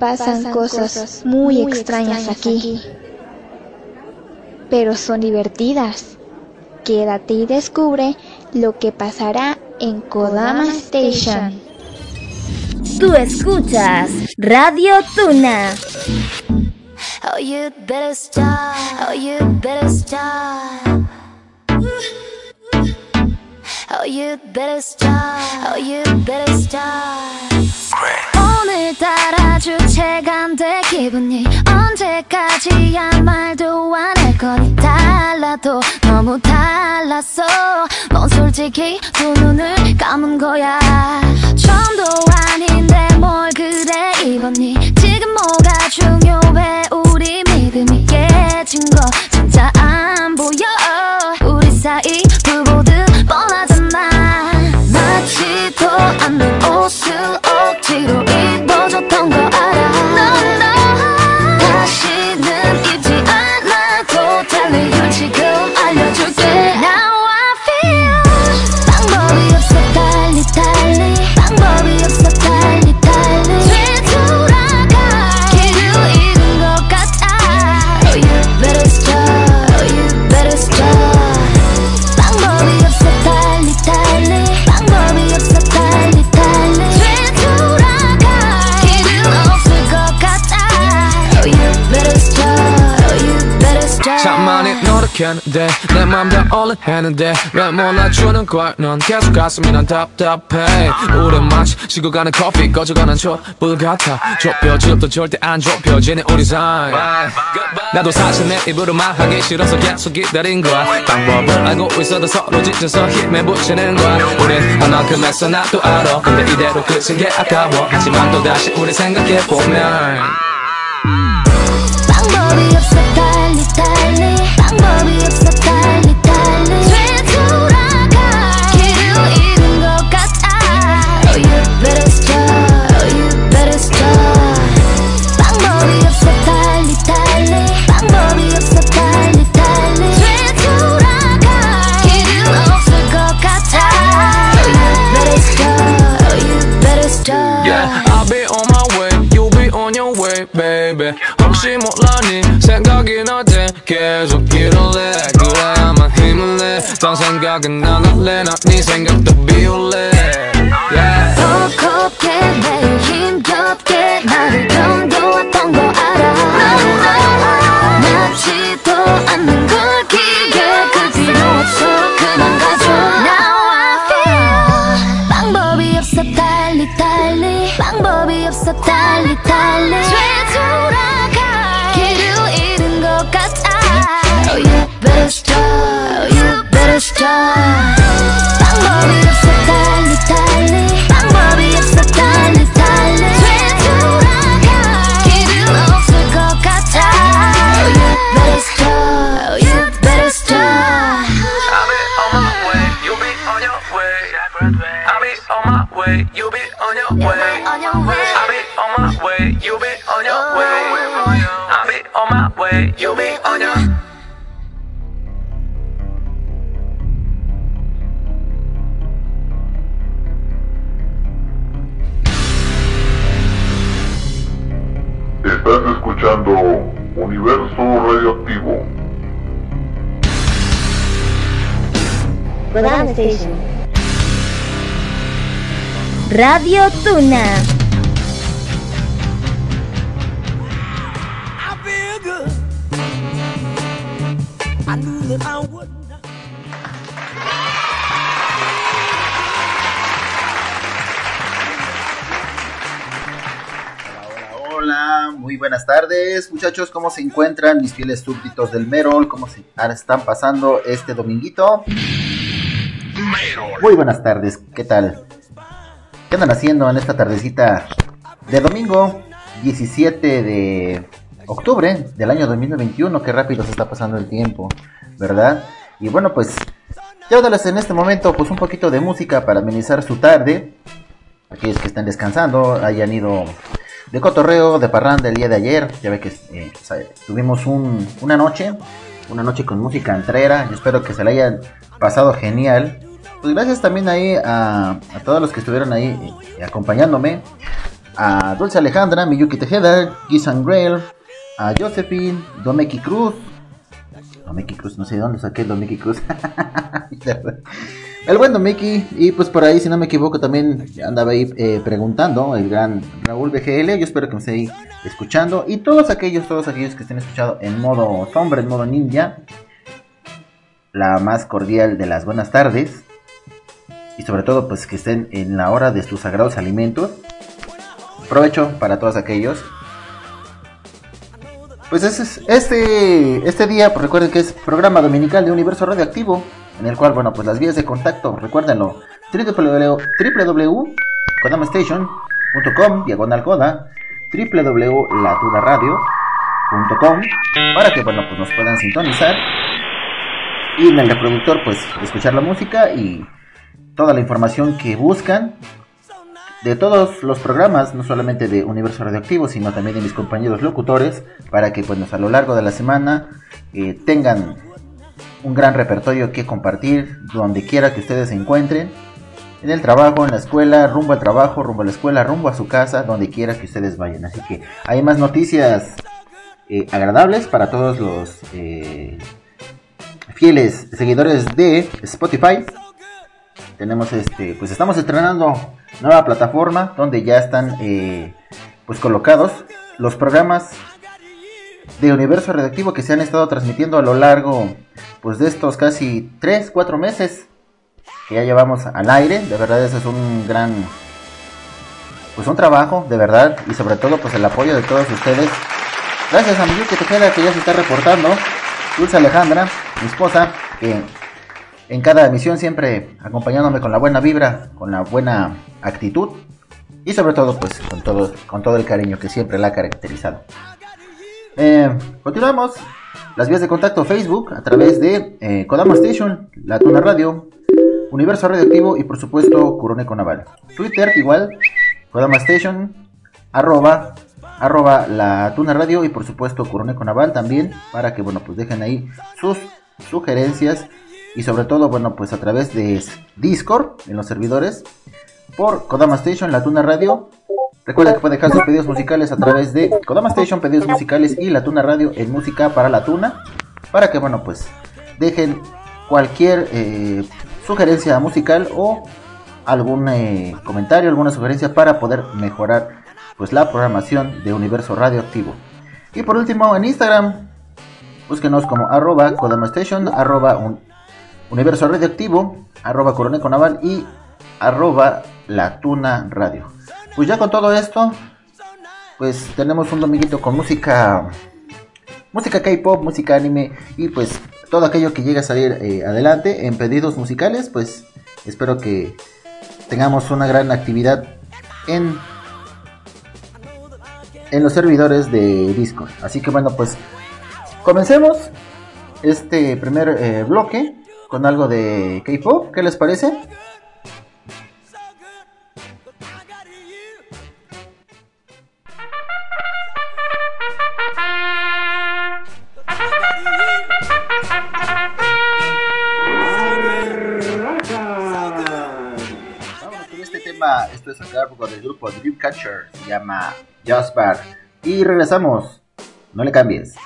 Pasan, cosas, muy, extrañas, aquí. Pero son divertidas. Quédate y descubre lo que pasará en Kodama Station. Tú escuchas Radio Tuna. Oh, you better stop. Oh, you better stop. Oh, you better stop. Oh, you better stop. 오늘따라 돼. 기분이 언제까지야 말도 안 할 거니? 달라도 너무 달랐어 넌 솔직히 두 눈을 감은 거야. 처음도 아닌데 뭘 그래? 입었니 지금 뭐가 중요해? 우리 믿음이 깨진 거 노력했는데 내맘다 올라했는데 왜 몰라주는 걸넌 계속 가슴이 난 답답해. 우린 마치 식어가는 커피 꺼져가는 촛불 같아. 좁혀질도 절대 안 좁혀지는 우리 사이. 나도 사실 내 입으로 말하기 싫어서 계속 기다린 거야. 방법을 알고 있어도 서로 지쳐서 힘에 붙이는 거야. 우린 하나큼 했어 나도 알아. 근데 이대로 끝인 게 아까워. 하지만 또다시 우리 생각해보면 방법이 없어 달리 달리 방법이 없어 달리 달리 되돌아가 길을 잃은 것 같아 Oh you better stop Oh you better stop 방법이 없어 달리 달리 방법이 없어 달리 달리 되돌아가 길은 없을 것 같아 Oh you better stop Oh you better stop Yeah, I'll be on my way, you'll be on your way, baby. 혹시 몰라니 생각이 날때 계속 내 그래야만 힘을 내딴 생각은 안 할래 난네 생각도 비울래. Yeah. 더 곱게 매 Radio Tuna. Hola, muy buenas tardes, muchachos. ¿Cómo se encuentran mis fieles súbditos del Merol? ¿Cómo se están pasando este dominguito? Muy buenas tardes, ¿qué tal? ¿Qué andan haciendo en esta tardecita de domingo 17 de octubre del año 2021. Qué rápido se está pasando el tiempo, ¿verdad? Y bueno, pues Llévateles en este momento pues un poquito de música para amenizar su tarde. Aquellos que están descansando, hayan ido de cotorreo, de parranda el día de ayer. Ya ve que eh, tuvimos una noche, una noche con música entrera. Yo espero que se la hayan pasado genial. Pues gracias también ahí a, todos los que estuvieron ahí acompañándome. A Dulce Alejandra, Miyuki Tejeda, Gisan Grail, a Josephine, Domeki Cruz, Mickey Cruz, no sé de dónde saqué Mickey Cruz. el buen Mickey, y pues por ahí, si no me equivoco, también andaba ahí eh, preguntando el gran Raúl BGL. Yo espero que me esté ahí escuchando. Y todos aquellos, todos aquellos que estén escuchando en modo sombra, en modo ninja, la más cordial de las buenas tardes. Y sobre todo, pues que estén en la hora de sus sagrados alimentos. Provecho para todos aquellos pues es, este, este día, pues recuerden que es programa dominical de Universo Radioactivo, en el cual, bueno, pues las vías de contacto, recuérdenlo, www.kodamastation.com, diagonal coda, www.laturaradio.com, para que, bueno, pues nos puedan sintonizar y en el reproductor, pues, escuchar la música y toda la información que buscan de todos los programas, no solamente de Universo Radioactivo, sino también de mis compañeros locutores, para que pues a lo largo de la semana eh, tengan un gran repertorio que compartir donde quiera que ustedes se encuentren, en el trabajo, en la escuela, rumbo al trabajo, rumbo a la escuela, rumbo a su casa, donde quiera que ustedes vayan. Así que hay más noticias eh, agradables para todos los eh, fieles seguidores de Spotify. Tenemos este, pues estamos estrenando nueva plataforma donde ya están eh, pues colocados los programas de universo redactivo que se han estado transmitiendo a lo largo pues de estos casi 3, 4 meses que ya llevamos al aire. De verdad ese es un gran pues un trabajo, de verdad, y sobre todo pues el apoyo de todos ustedes. Gracias a mi que te que ya se está reportando. Dulce Alejandra, mi esposa, que en cada emisión siempre acompañándome con la buena vibra, con la buena actitud y sobre todo pues con todo, con todo el cariño que siempre la ha caracterizado. Eh, continuamos. Las vías de contacto Facebook a través de eh, Kodama Station, La Tuna Radio, Universo Radioactivo y por supuesto Curoneco Naval. Twitter igual, Kodama Station, arroba, arroba La Tuna Radio y por supuesto Curoneco Naval también para que bueno pues dejen ahí sus sugerencias y sobre todo, bueno, pues a través de Discord en los servidores por Kodama Station, La Tuna Radio. Recuerda que pueden dejar sus pedidos musicales a través de Kodama Station, pedidos musicales y La Tuna Radio en música para La Tuna. Para que, bueno, pues dejen cualquier eh, sugerencia musical o algún eh, comentario, alguna sugerencia para poder mejorar pues la programación de Universo Radioactivo. Y por último, en Instagram, búsquenos como arroba Kodama Station, arroba un, Universo Radioactivo, arroba Coroneco Naval y arroba La Tuna Radio. Pues ya con todo esto, pues tenemos un dominguito con música, música K-pop, música anime y pues todo aquello que llegue a salir eh, adelante en pedidos musicales, pues espero que tengamos una gran actividad en en los servidores de Discord. Así que bueno, pues comencemos este primer eh, bloque con algo de K-pop. ¿Qué les parece? Vamos con este tema. Esto es a cargo del grupo Dreamcatcher. Se llama Just Bar. Y regresamos. No le cambies.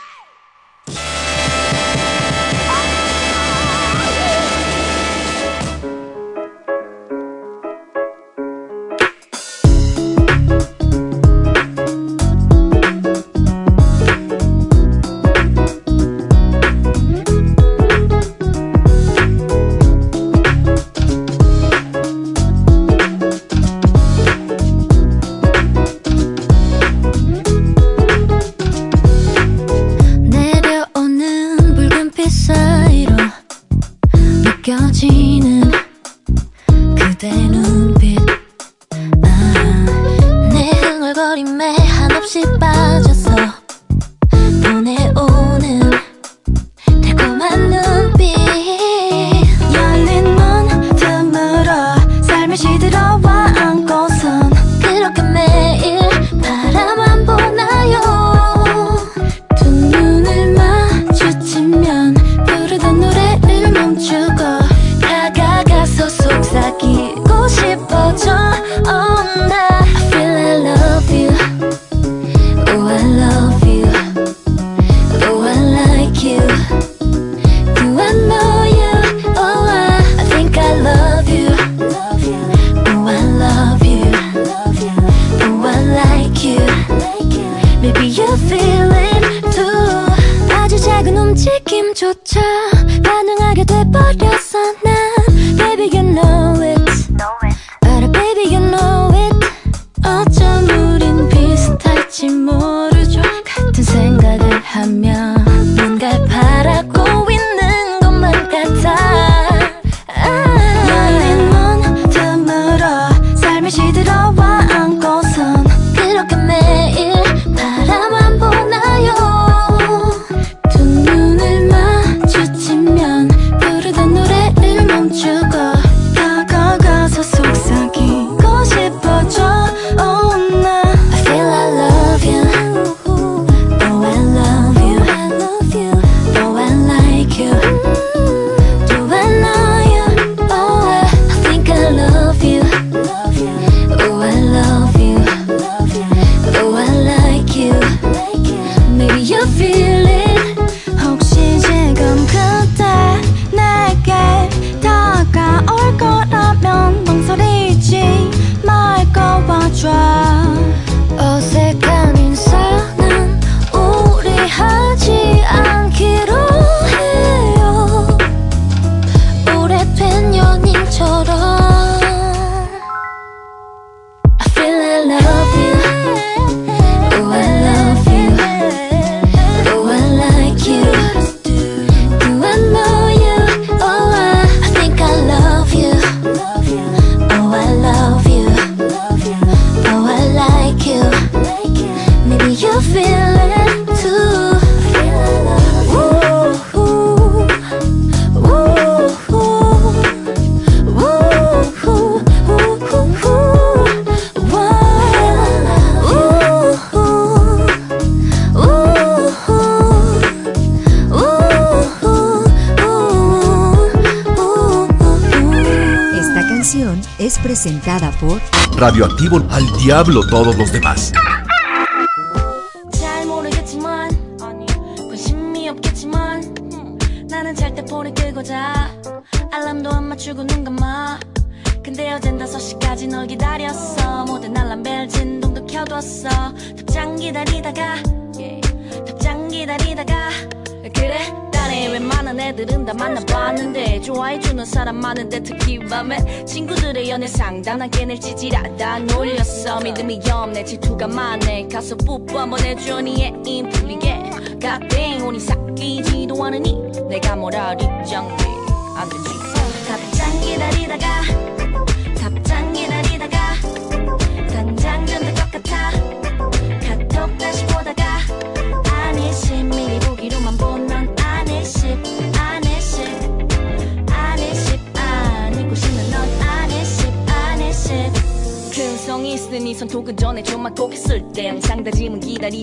고눈 감아. 근데 어젠 5시까지 널 기다렸어. 모든 알람 벨 진동도 켜뒀어. 답장 기다리다가 예, 답장 기다리다가. 그래 나네 웬만한 애들은 다 만나봤는데 좋아해주는 사람 많은데 특히 밤에 친구들의 연애 상담난 걔네 찌질하 믿음이 없네. 질투가 많네. 가서 뽀뽀 한번 해줘 니애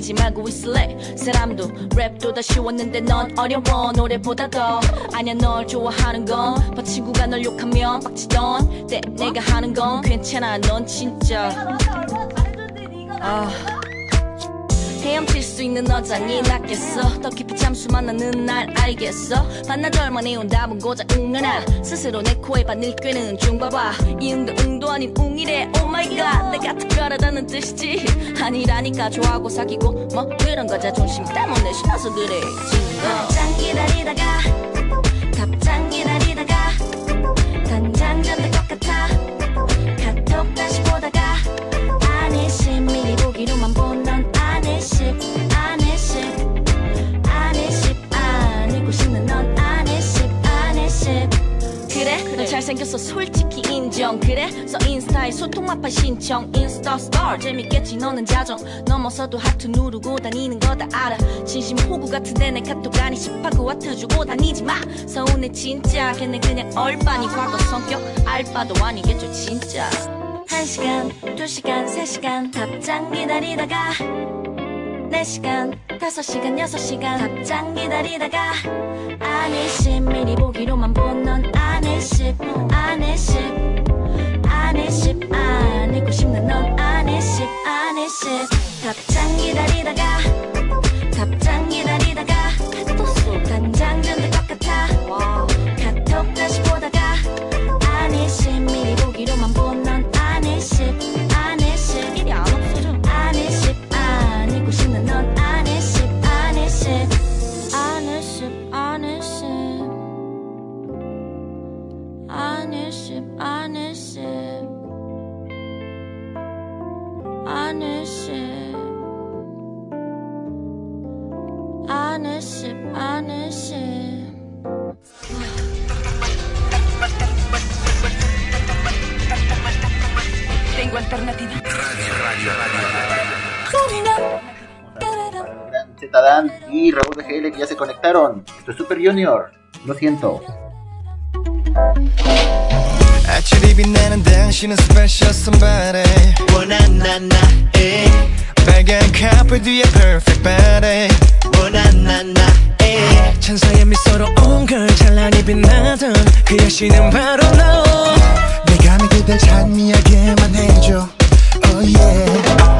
기다리지 말고 있을래? 사람도 랩도 다 쉬웠는데 넌 어려워. 노래보다 더 아니야 널 좋아하는 건봐 친구가 널 욕하면 빡치던 때 내가 하는 건 괜찮아. 넌 진짜. 아. 헤엄칠 수 있는 여자니 낫겠어. 더 깊이 잠수 만 나는 날 알겠어. 반나절 만에 온 답은 고작 응하나. 스스로 내 코에 바늘 꿰는 중 봐봐. 이 응도 응도 아닌 웅이래. 오 마이갓 내가 특별하다는 뜻이지. 아니라니까 좋아하고 사귀고 뭐 그런 거 자존심 때문에 신나서 그래 답장 기다리다가 섭섭한 신청 인스타 스타 재밌겠지 너는 자정. 넘어서도 하트 누르고 다니는 거 다 알아. 진심 호구 같은데 내 카톡 아니 18구 와트 주고 다니지 마. 서운해 진짜. 걔네 그냥 얼빠니 과거 성격. 알바도 아니겠죠 진짜. 1시간, 2시간, 3시간 답장 기다리다가. 4시간, 5시간, 6시간 답장 기다리다가. 아니 10 미리 보기로만 본넌 아니 10, 아니 10 안에 10 안고 싶는 넌 아내십 아내십. 답장 기다리다가 답장 기다리다가 또 단장 전들 것 같아. 카톡 다시 보다가 아내십 미리 보기로 amanecer. Amanecer, amanecer. Tengo alternativa. Y Raúl de GL que ya se conectaron. Esto es Super Junior. Lo siento. 아침이 빛내는 당신은 스페셜 somebody. 원한 나나에? 빨간 카펫 뒤에 perfect body. 원한 난 나의 천사의 미소로 온걸 찬란히 빛나던 그 여신은 바로 너. 내가 믿을 때 찬미하게만 해줘. Oh yeah.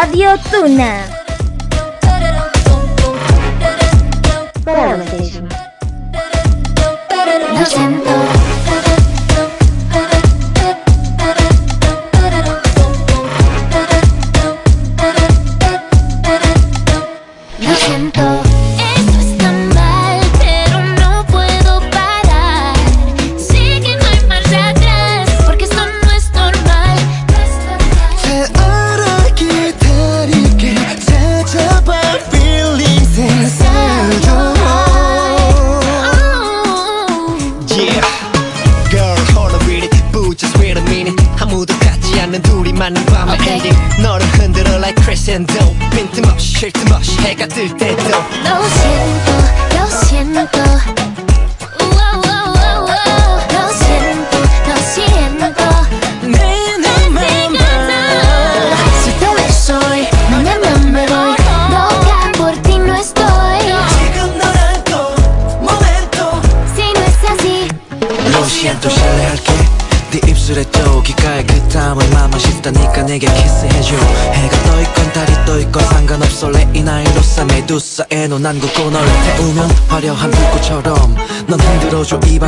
Radio Tuna. Television.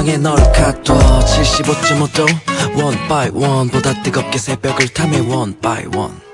방에 널 가둬. 75.5도 One by one보다 뜨겁게 새벽을 탐해 One by one.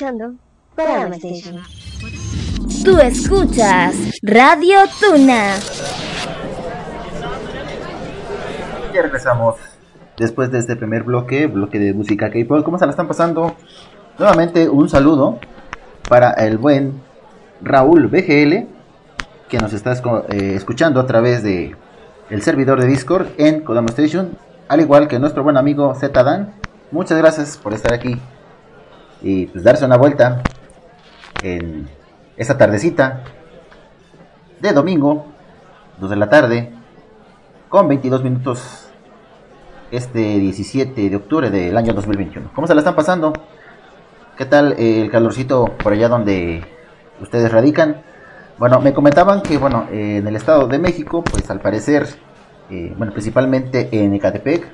escuchando Tú escuchas Radio Tuna. Ya regresamos. Después de este primer bloque, bloque de música K-pop, ¿cómo se están pasando? Nuevamente un saludo para el buen Raúl BGL que nos está eh, escuchando a través de el servidor de Discord en Kodama Station, al igual que nuestro buen amigo Zdan. Muchas gracias por estar aquí y pues darse una vuelta en esta tardecita de domingo, 2 de la tarde, con 22 minutos este 17 de octubre del año 2021. ¿Cómo se la están pasando? ¿Qué tal el calorcito por allá donde ustedes radican? Bueno, me comentaban que, bueno, en el Estado de México, pues al parecer, eh, bueno, principalmente en Ecatepec,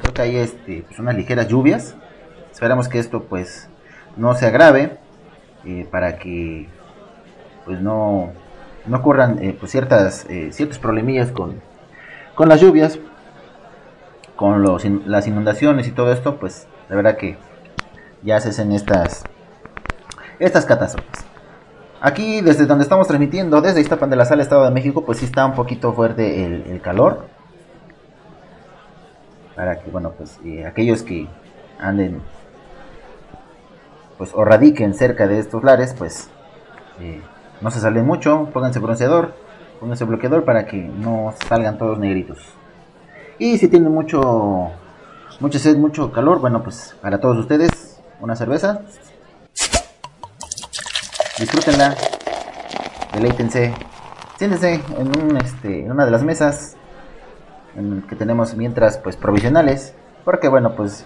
creo que hay este, pues, unas ligeras lluvias. Esperamos que esto, pues, no se agrave eh, para que, pues, no, no ocurran eh, pues, ciertas, ciertos problemillas con, con las lluvias, con los, las inundaciones y todo esto, pues, la verdad que ya se hacen estas, estas catástrofes. Aquí, desde donde estamos transmitiendo, desde Iztapan de la Sala, Estado de México, pues sí está un poquito fuerte el, calor. Para que, bueno, pues eh, aquellos que anden, pues o radiquen cerca de estos lares, pues eh, no se salen mucho, pónganse bronceador, pónganse bloqueador para que no salgan todos negritos. Y si tienen mucho, mucho sed, mucho calor, bueno, pues para todos ustedes, una cerveza. Disfrútenla. Deleítense. Siéntense en, este, en una de las mesas que tenemos mientras pues provisionales. Porque bueno, pues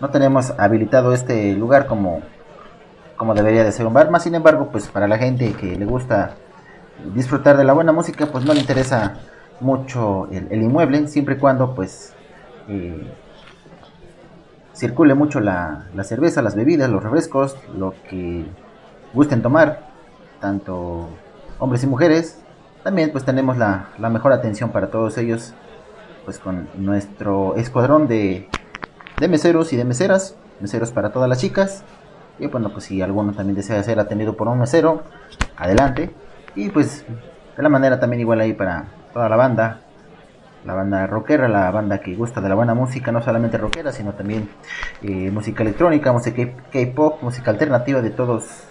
no tenemos habilitado este lugar como, como debería de ser un bar. Más sin embargo, pues para la gente que le gusta disfrutar de la buena música, pues no le interesa mucho el, inmueble, siempre y cuando pues eh, circule mucho la, cerveza, las bebidas, los refrescos, lo que gusten tomar, tanto hombres y mujeres. También pues tenemos la, mejor atención para todos ellos, pues con nuestro escuadrón de, de meseros y de meseras, meseros para todas las chicas. Y bueno, pues si alguno también desea ser atendido por un mesero, adelante. Y pues de la manera también igual ahí para toda la banda, la banda rockera, la banda que gusta de la buena música, no solamente rockera, sino también eh, música electrónica, música K-pop, música alternativa de todos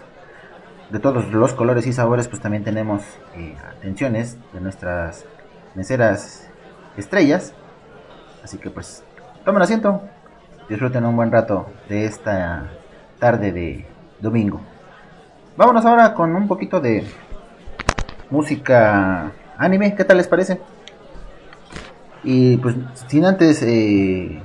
de todos los colores y sabores, pues también tenemos eh, atenciones de nuestras meseras estrellas. Así que pues tomen asiento, disfruten un buen rato de esta tarde de domingo. Vámonos ahora con un poquito de música anime, ¿qué tal les parece? Y pues sin antes eh,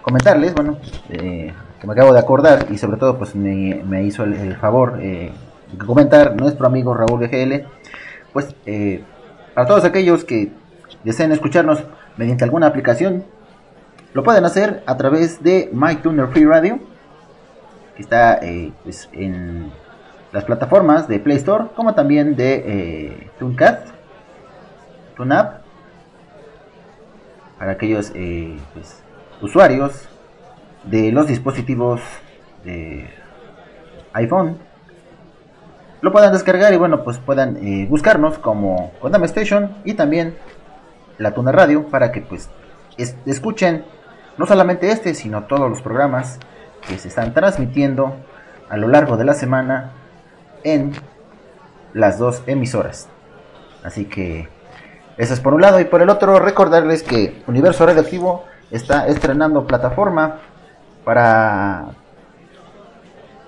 comentarles, bueno, eh, que me acabo de acordar y sobre todo pues me, hizo el, favor eh, de comentar nuestro amigo Raúl GL, pues para todos aquellos que deseen escucharnos mediante alguna aplicación, lo pueden hacer a través de MyTuner Free Radio, que está pues, en las plataformas de Play Store como también de TuneCat TuneApp para aquellos eh, pues, usuarios de los dispositivos de iPhone. Lo puedan descargar y bueno pues puedan eh, buscarnos como Kodama Station y también la Tuna Radio para que pues escuchen no solamente este sino todos los programas que se están transmitiendo a lo largo de la semana en las dos emisoras así que eso es por un lado. Y por el otro, recordarles que Universo Radioactivo está estrenando plataforma para,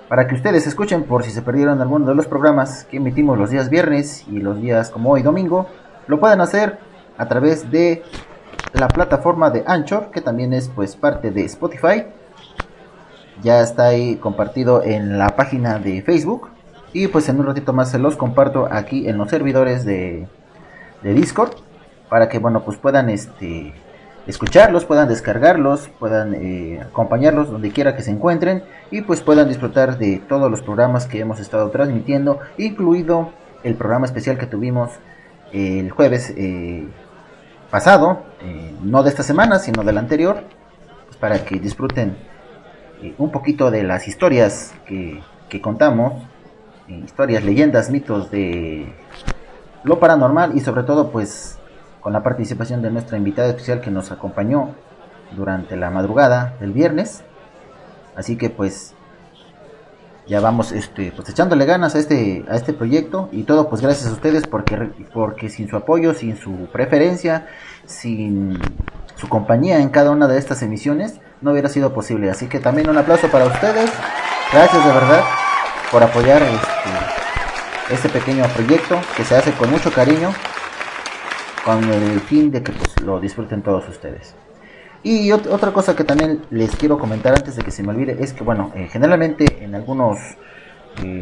para que ustedes escuchen por si se perdieron alguno de los programas que emitimos los días viernes y los días como hoy domingo. Lo pueden hacer a través de la plataforma de Anchor, que también es pues parte de Spotify. Ya está ahí compartido en la página de Facebook. Y pues en un ratito más se los comparto aquí en los servidores de de Discord para que bueno pues puedan este escucharlos, puedan descargarlos, puedan eh, acompañarlos donde quiera que se encuentren y pues puedan disfrutar de todos los programas que hemos estado transmitiendo, incluido el programa especial que tuvimos el jueves eh, pasado, eh, no de esta semana, sino del anterior, pues para que disfruten un poquito de las historias que, que contamos, historias, leyendas, mitos de lo paranormal y sobre todo pues con la participación de nuestra invitada especial que nos acompañó durante la madrugada del viernes. Así que pues ya vamos este pues echándole ganas a este a este proyecto y todo pues gracias a ustedes porque porque sin su apoyo, sin su preferencia, sin su compañía en cada una de estas emisiones no hubiera sido posible. Así que también un aplauso para ustedes. Gracias de verdad por apoyar este, este pequeño proyecto que se hace con mucho cariño con el fin de que pues, lo disfruten todos ustedes. Y otra cosa que también les quiero comentar antes de que se me olvide es que, bueno, eh, generalmente en algunos, eh,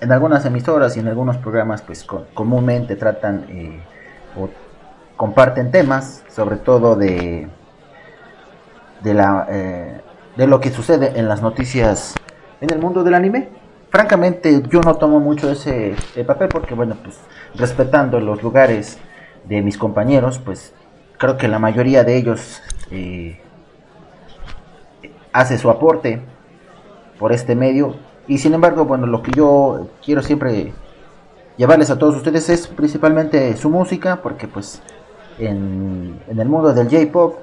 en algunas emisoras y en algunos programas, pues comúnmente tratan eh, o comparten temas, sobre todo de, de la, de lo que sucede en las noticias en el mundo del anime. Francamente, yo no tomo mucho ese papel porque, bueno, pues respetando los lugares de mis compañeros, pues creo que la mayoría de ellos eh, hace su aporte por este medio. Y sin embargo bueno lo que yo quiero siempre llevarles a todos ustedes es principalmente su música porque pues en, el mundo del J-pop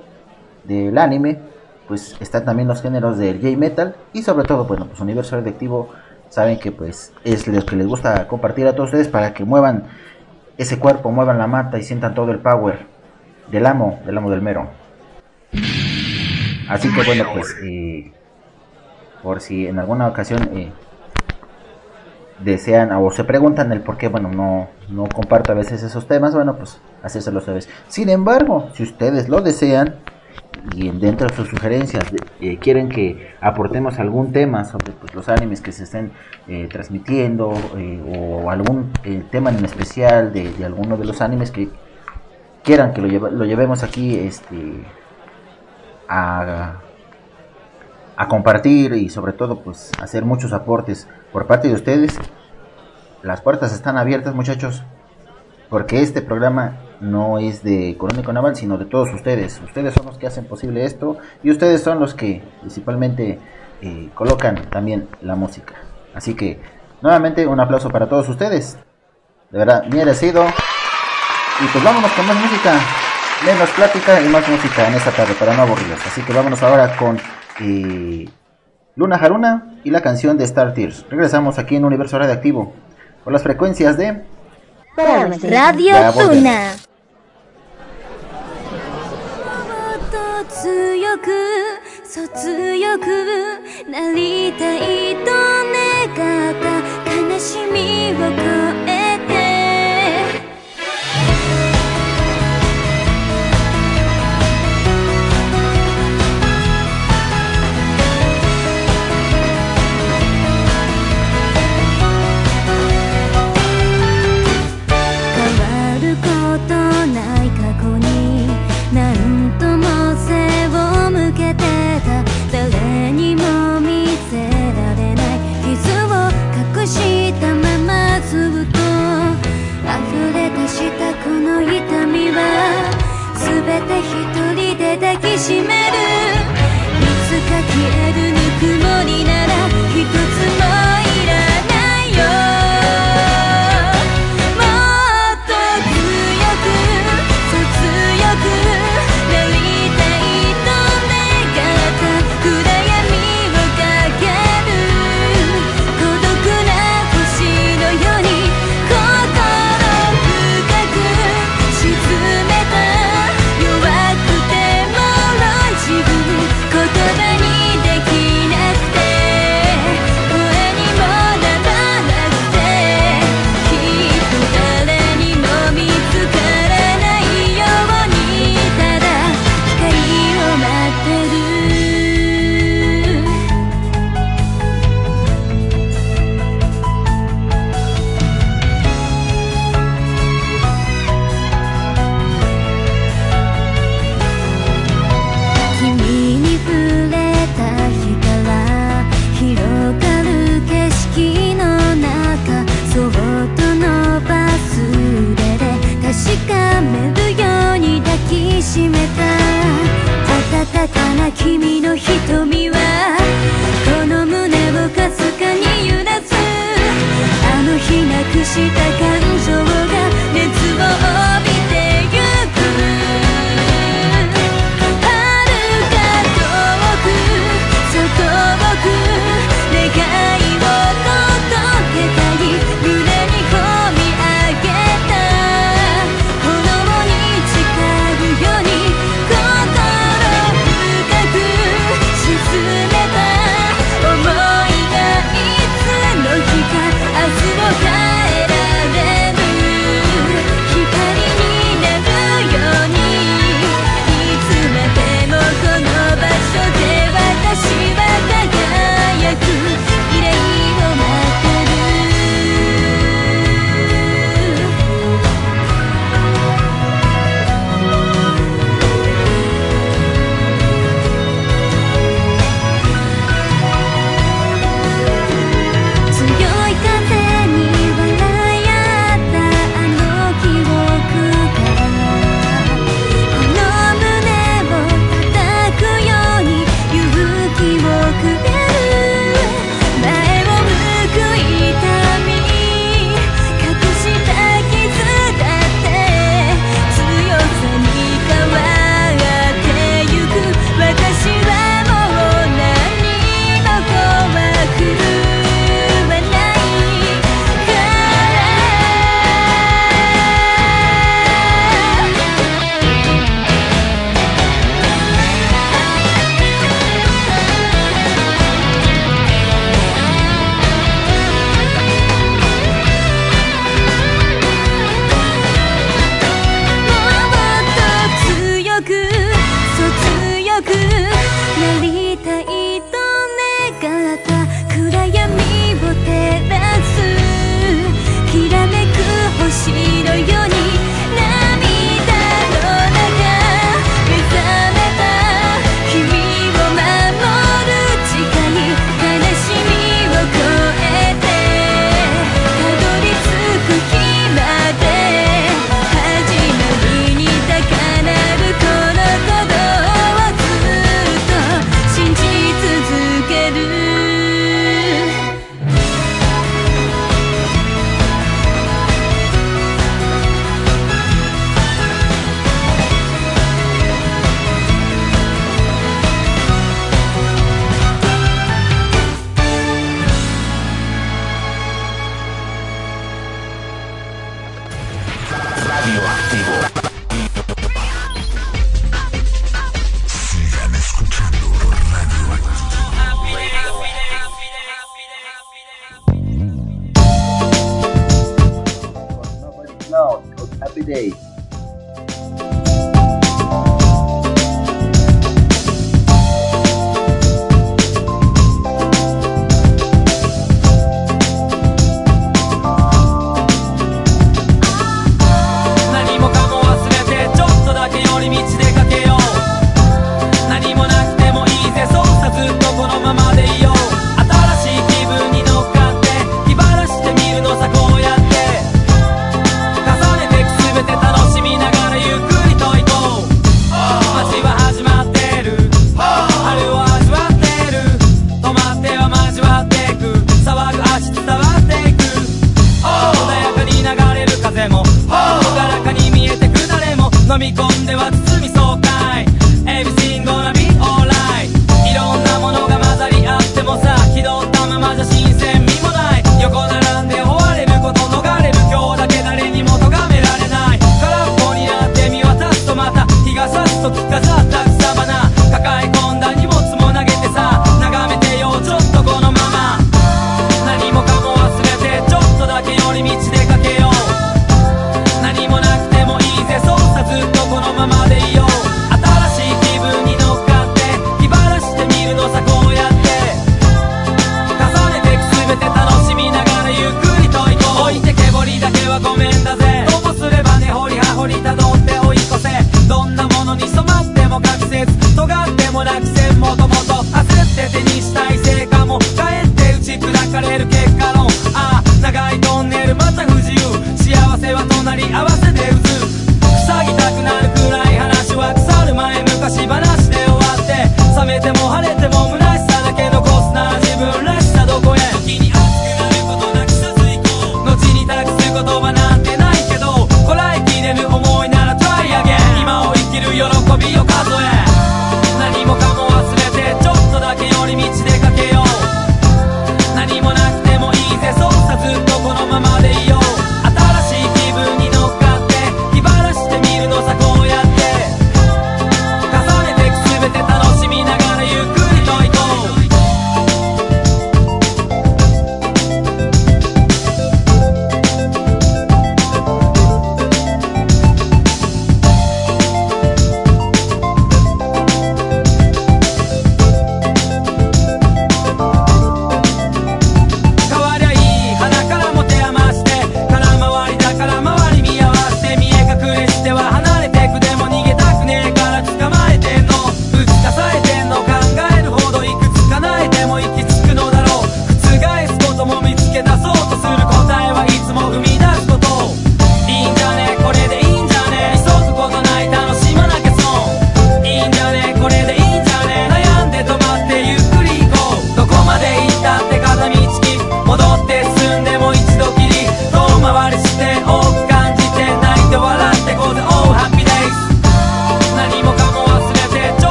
del anime pues están también los géneros del J-metal y sobre todo bueno pues universo radioactivo saben que pues es lo que les gusta compartir a todos ustedes para que muevan ese cuerpo muevan la mata y sientan todo el power del amo, del amo del mero. Así que bueno, pues eh, por si en alguna ocasión eh, desean o se preguntan el por qué, bueno, no, no comparto a veces esos temas, bueno, pues hacérselo sabes. Sin embargo, si ustedes lo desean y dentro de sus sugerencias eh, quieren que aportemos algún tema sobre pues, los animes que se estén transmitiendo o algún tema en especial de, de alguno de los animes que quieran que lo, llevemos aquí este, a, a compartir y sobre todo pues hacer muchos aportes por parte de ustedes, las puertas están abiertas muchachos, porque este programa no es de Económico Naval, sino de todos ustedes. Ustedes son los que hacen posible esto y ustedes son los que principalmente eh, colocan también la música. Así que nuevamente un aplauso para todos ustedes. De verdad, merecido. Y pues vámonos con más música, menos plática y más música en esta tarde para no aburrirlos. Así que vámonos ahora con eh, Luna Haruna y la canción de Star Tears. Regresamos aquí en Universo Radioactivo con las frecuencias de Radio Tuna. て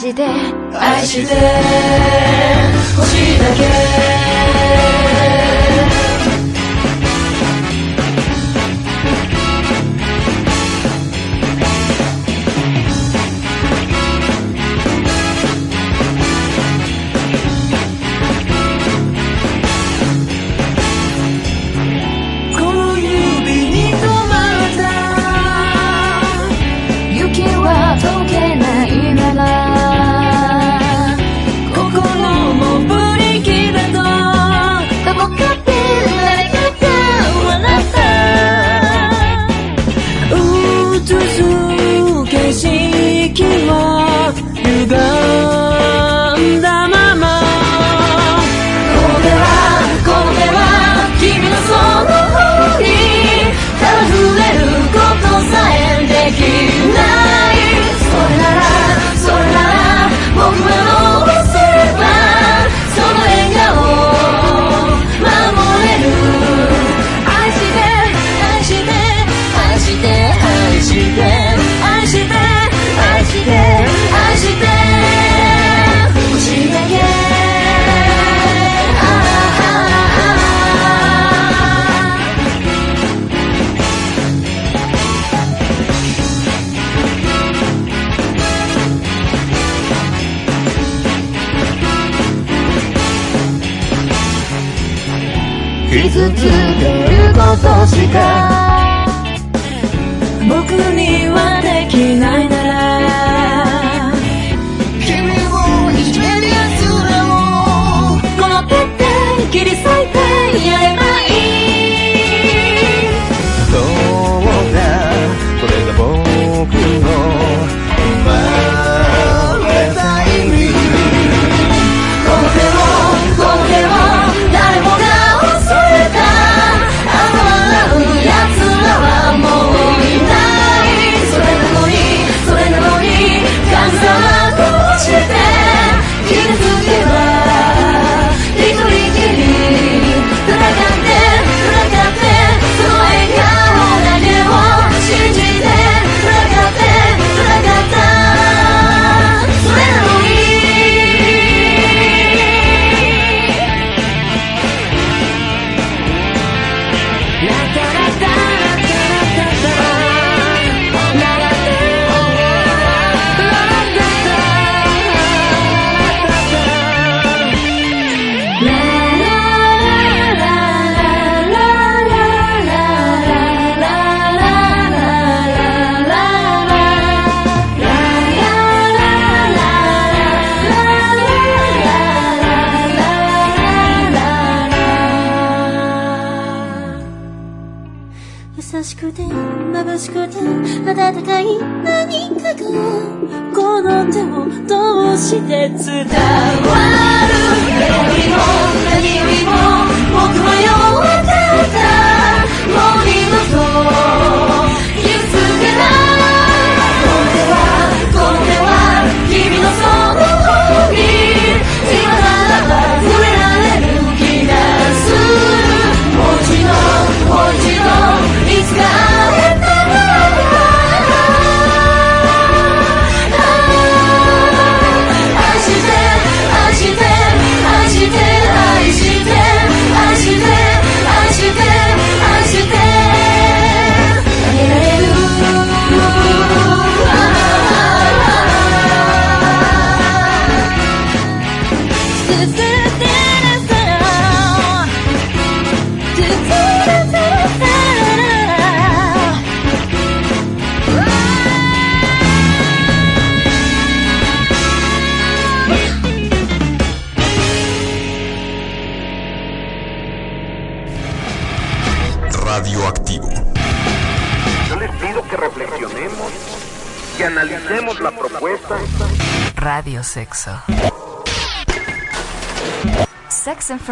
足で足で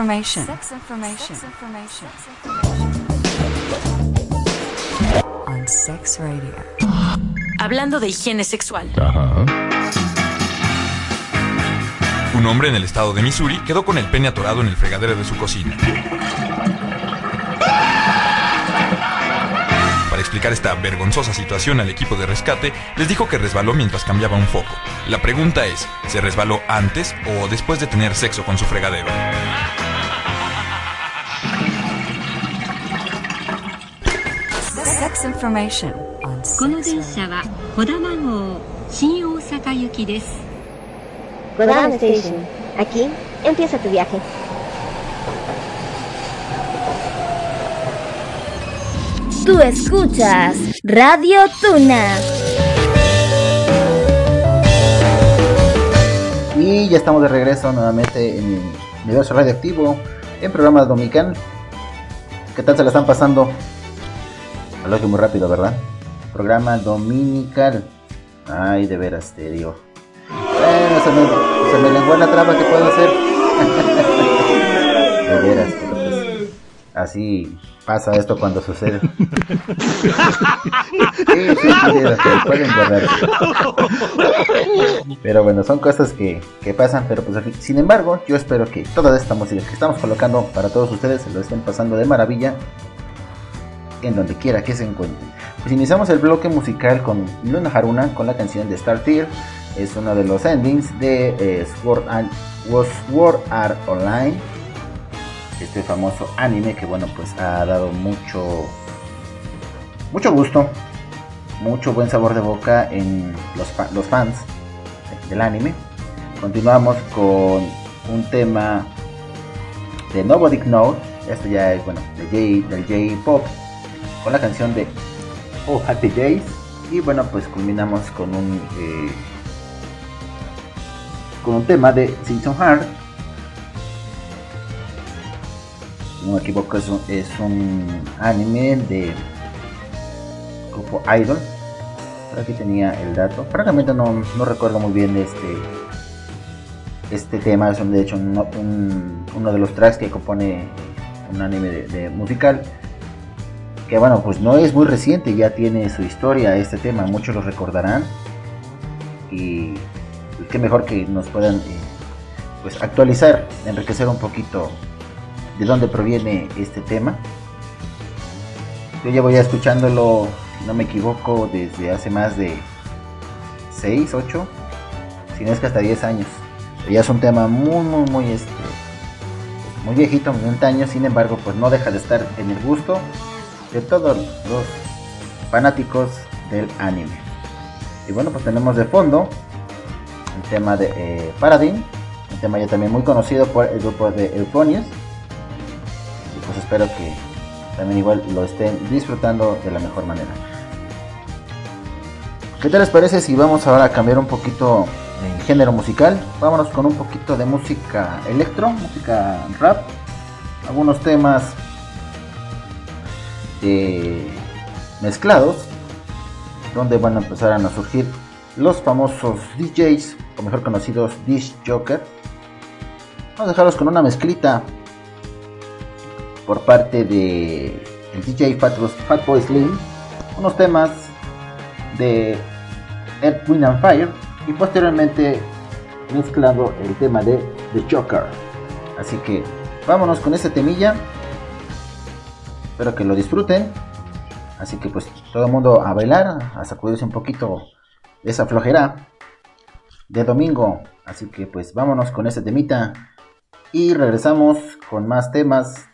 Sex information. Sex information. On Sex Radio. Hablando de higiene sexual. Un hombre en el estado de Missouri quedó con el pene atorado en el fregadero de su cocina. Para explicar esta vergonzosa situación al equipo de rescate, les dijo que resbaló mientras cambiaba un foco. La pregunta es, ¿se resbaló antes o después de tener sexo con su fregadero? この電車は小玉号新大阪行きです Kodama Station. Aquí empieza tu viaje. Tú escuchas Radio Tuna. Y ya estamos de regreso nuevamente en el universo radioactivo, en programa dominical. ¿Qué tal se la están pasando? Lo muy rápido, ¿verdad? Programa dominical. Ay, de veras, te digo. Bueno, se me, se la traba que puedo hacer. de veras, pero pues, así pasa esto cuando sucede. Sí, sí, pueden guardarse. Pero bueno, son cosas que, que pasan, pero pues sin embargo, yo espero que toda esta música que estamos colocando para todos ustedes se lo estén pasando de maravilla en donde quiera que se encuentren. Pues iniciamos el bloque musical con Luna Haruna con la canción de Star Tier. Es uno de los endings de eh, Sword, Art, Online. Este famoso anime que bueno pues ha dado mucho mucho gusto, mucho buen sabor de boca en los, fans del anime. Continuamos con un tema de Nobody Know, Esto ya es, bueno, del J-Pop, con la canción de Oh Happy Days. Y bueno, pues culminamos con un, eh, con un tema de Simpson Heart. No me equivoco, es un, anime de grupo Idol. Aquí tenía el dato. Francamente no, no recuerdo muy bien este este tema. Es un, de hecho un- un- uno de los tracks que compone un anime de musical. Que bueno, pues no es muy reciente, ya tiene su historia este tema. Muchos lo recordarán. Y, y qué mejor que nos puedan eh, pues actualizar, enriquecer un poquito de dónde proviene este tema. Yo llevo ya escuchándolo, si no me equivoco, desde hace más de 6, 8, si no es que hasta 10 años. Ya es un tema muy, muy, muy, este, muy viejito, muy antaño, sin embargo, pues no deja de estar en el gusto de todos los fanáticos del anime. Y bueno, pues tenemos de fondo el tema de eh, un tema ya también muy conocido por el grupo de Euphonious. Y pues espero que también igual lo estén disfrutando de la mejor manera. ¿Qué tal les parece si vamos ahora a cambiar un poquito el género musical? Vámonos con un poquito de música electro, música rap, algunos temas eh, mezclados, donde van a empezar a surgir los famosos DJs, o mejor conocidos Dish Joker. Vamos a dejarlos con una mezclita por parte de el DJ Fatboy Fatboy Slim, unos temas de Earth, Wind and Fire y posteriormente mezclando el tema de The Joker. Así que vámonos con este temilla. Espero que lo disfruten. Así que pues todo el mundo a bailar, a sacudirse un poquito de esa flojera de domingo. Así que pues vámonos con ese temita. Y regresamos con más temas.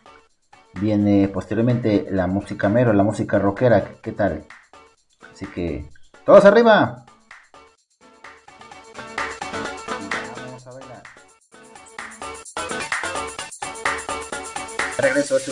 Viene posteriormente la música mero, la música rockera. ¿Qué tal? Así que todos arriba. Vamos a bailar. Regreso este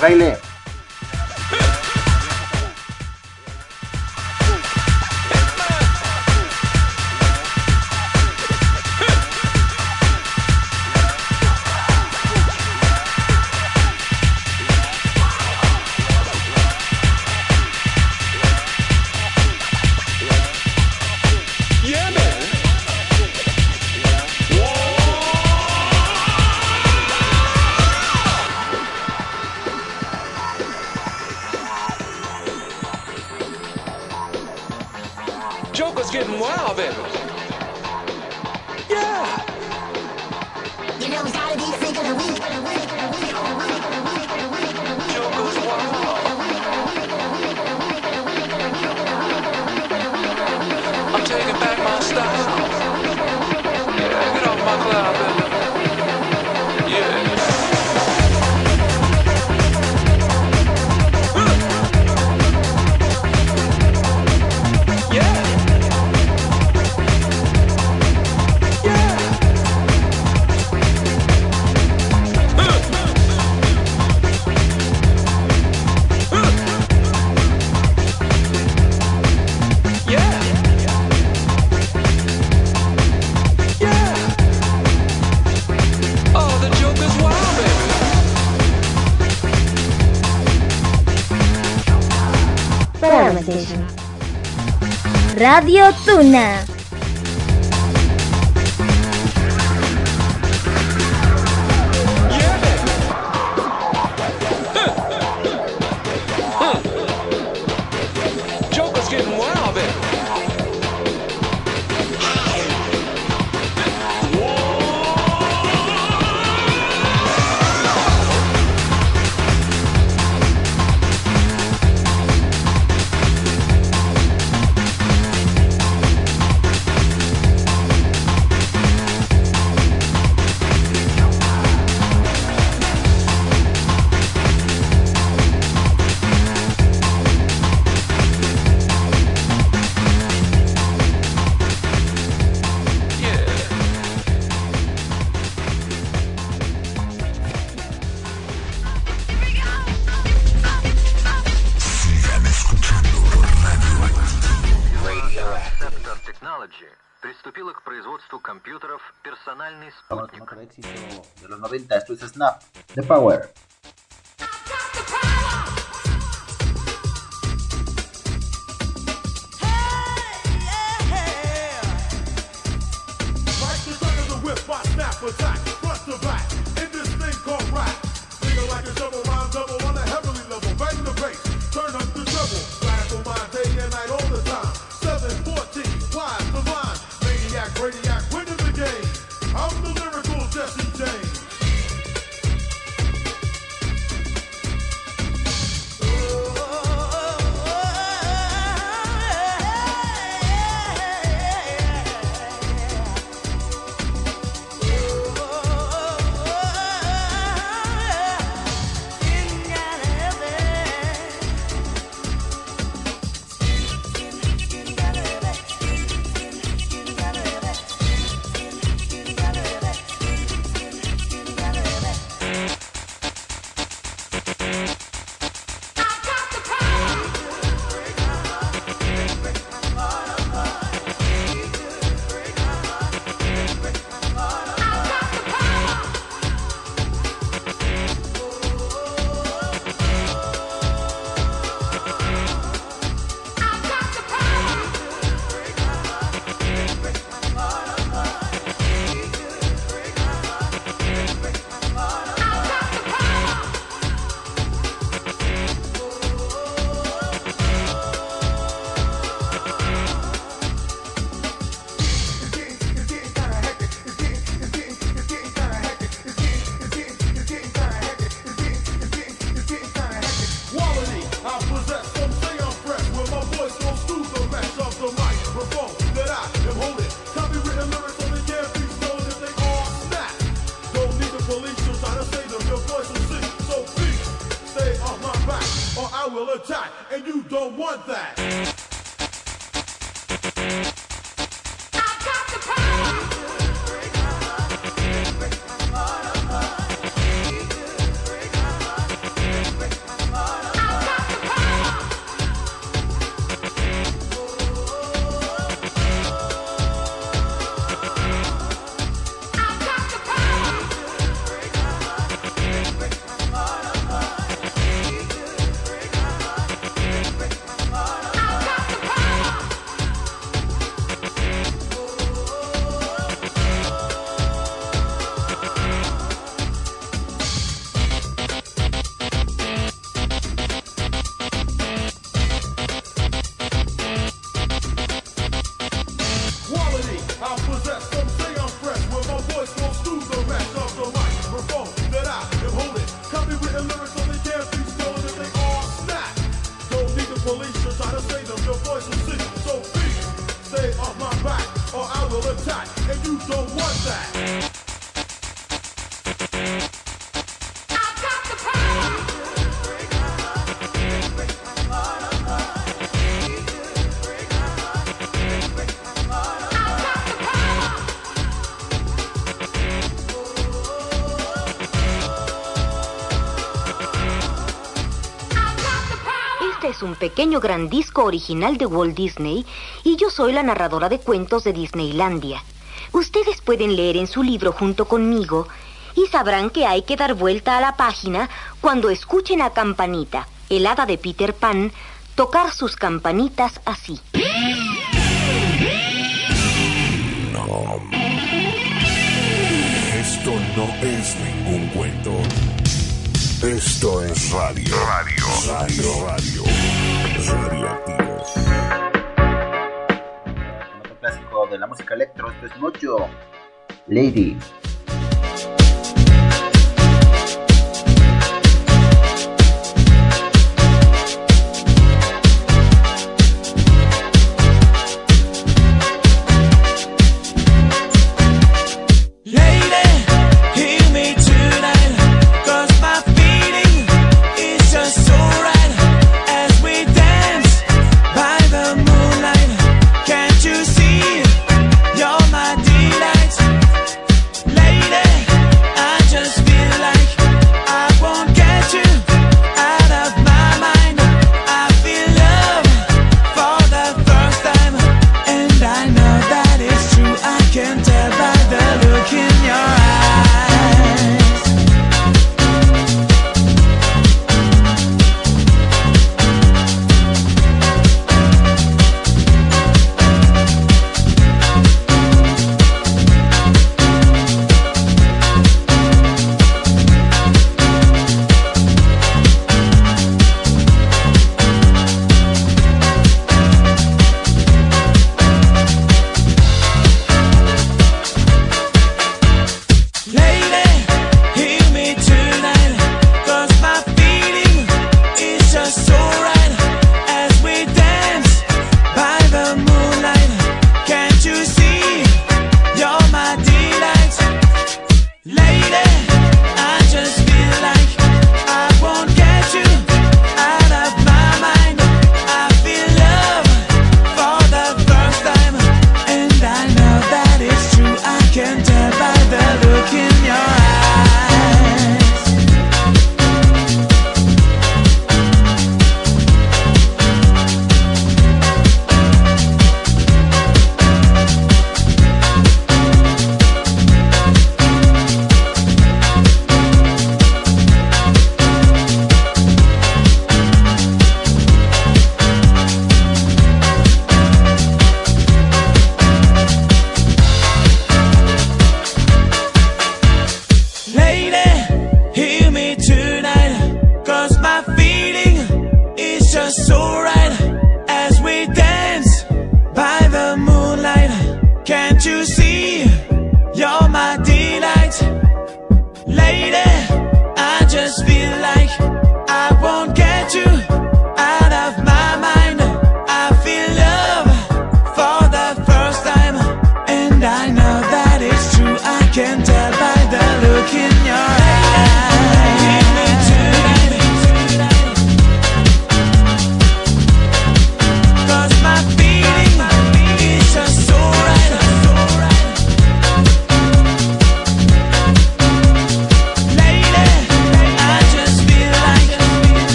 baile. lá, velho. Radio Tuna. The Power. pequeño gran disco original de Walt Disney y yo soy la narradora de cuentos de Disneylandia. Ustedes pueden leer en su libro junto conmigo y sabrán que hay que dar vuelta a la página cuando escuchen a Campanita, el de Peter Pan, tocar sus campanitas así. No. Esto no es ningún cuento. Esto es radio. Radio. Radio. Radio. la música electro, esto es mucho. Lady.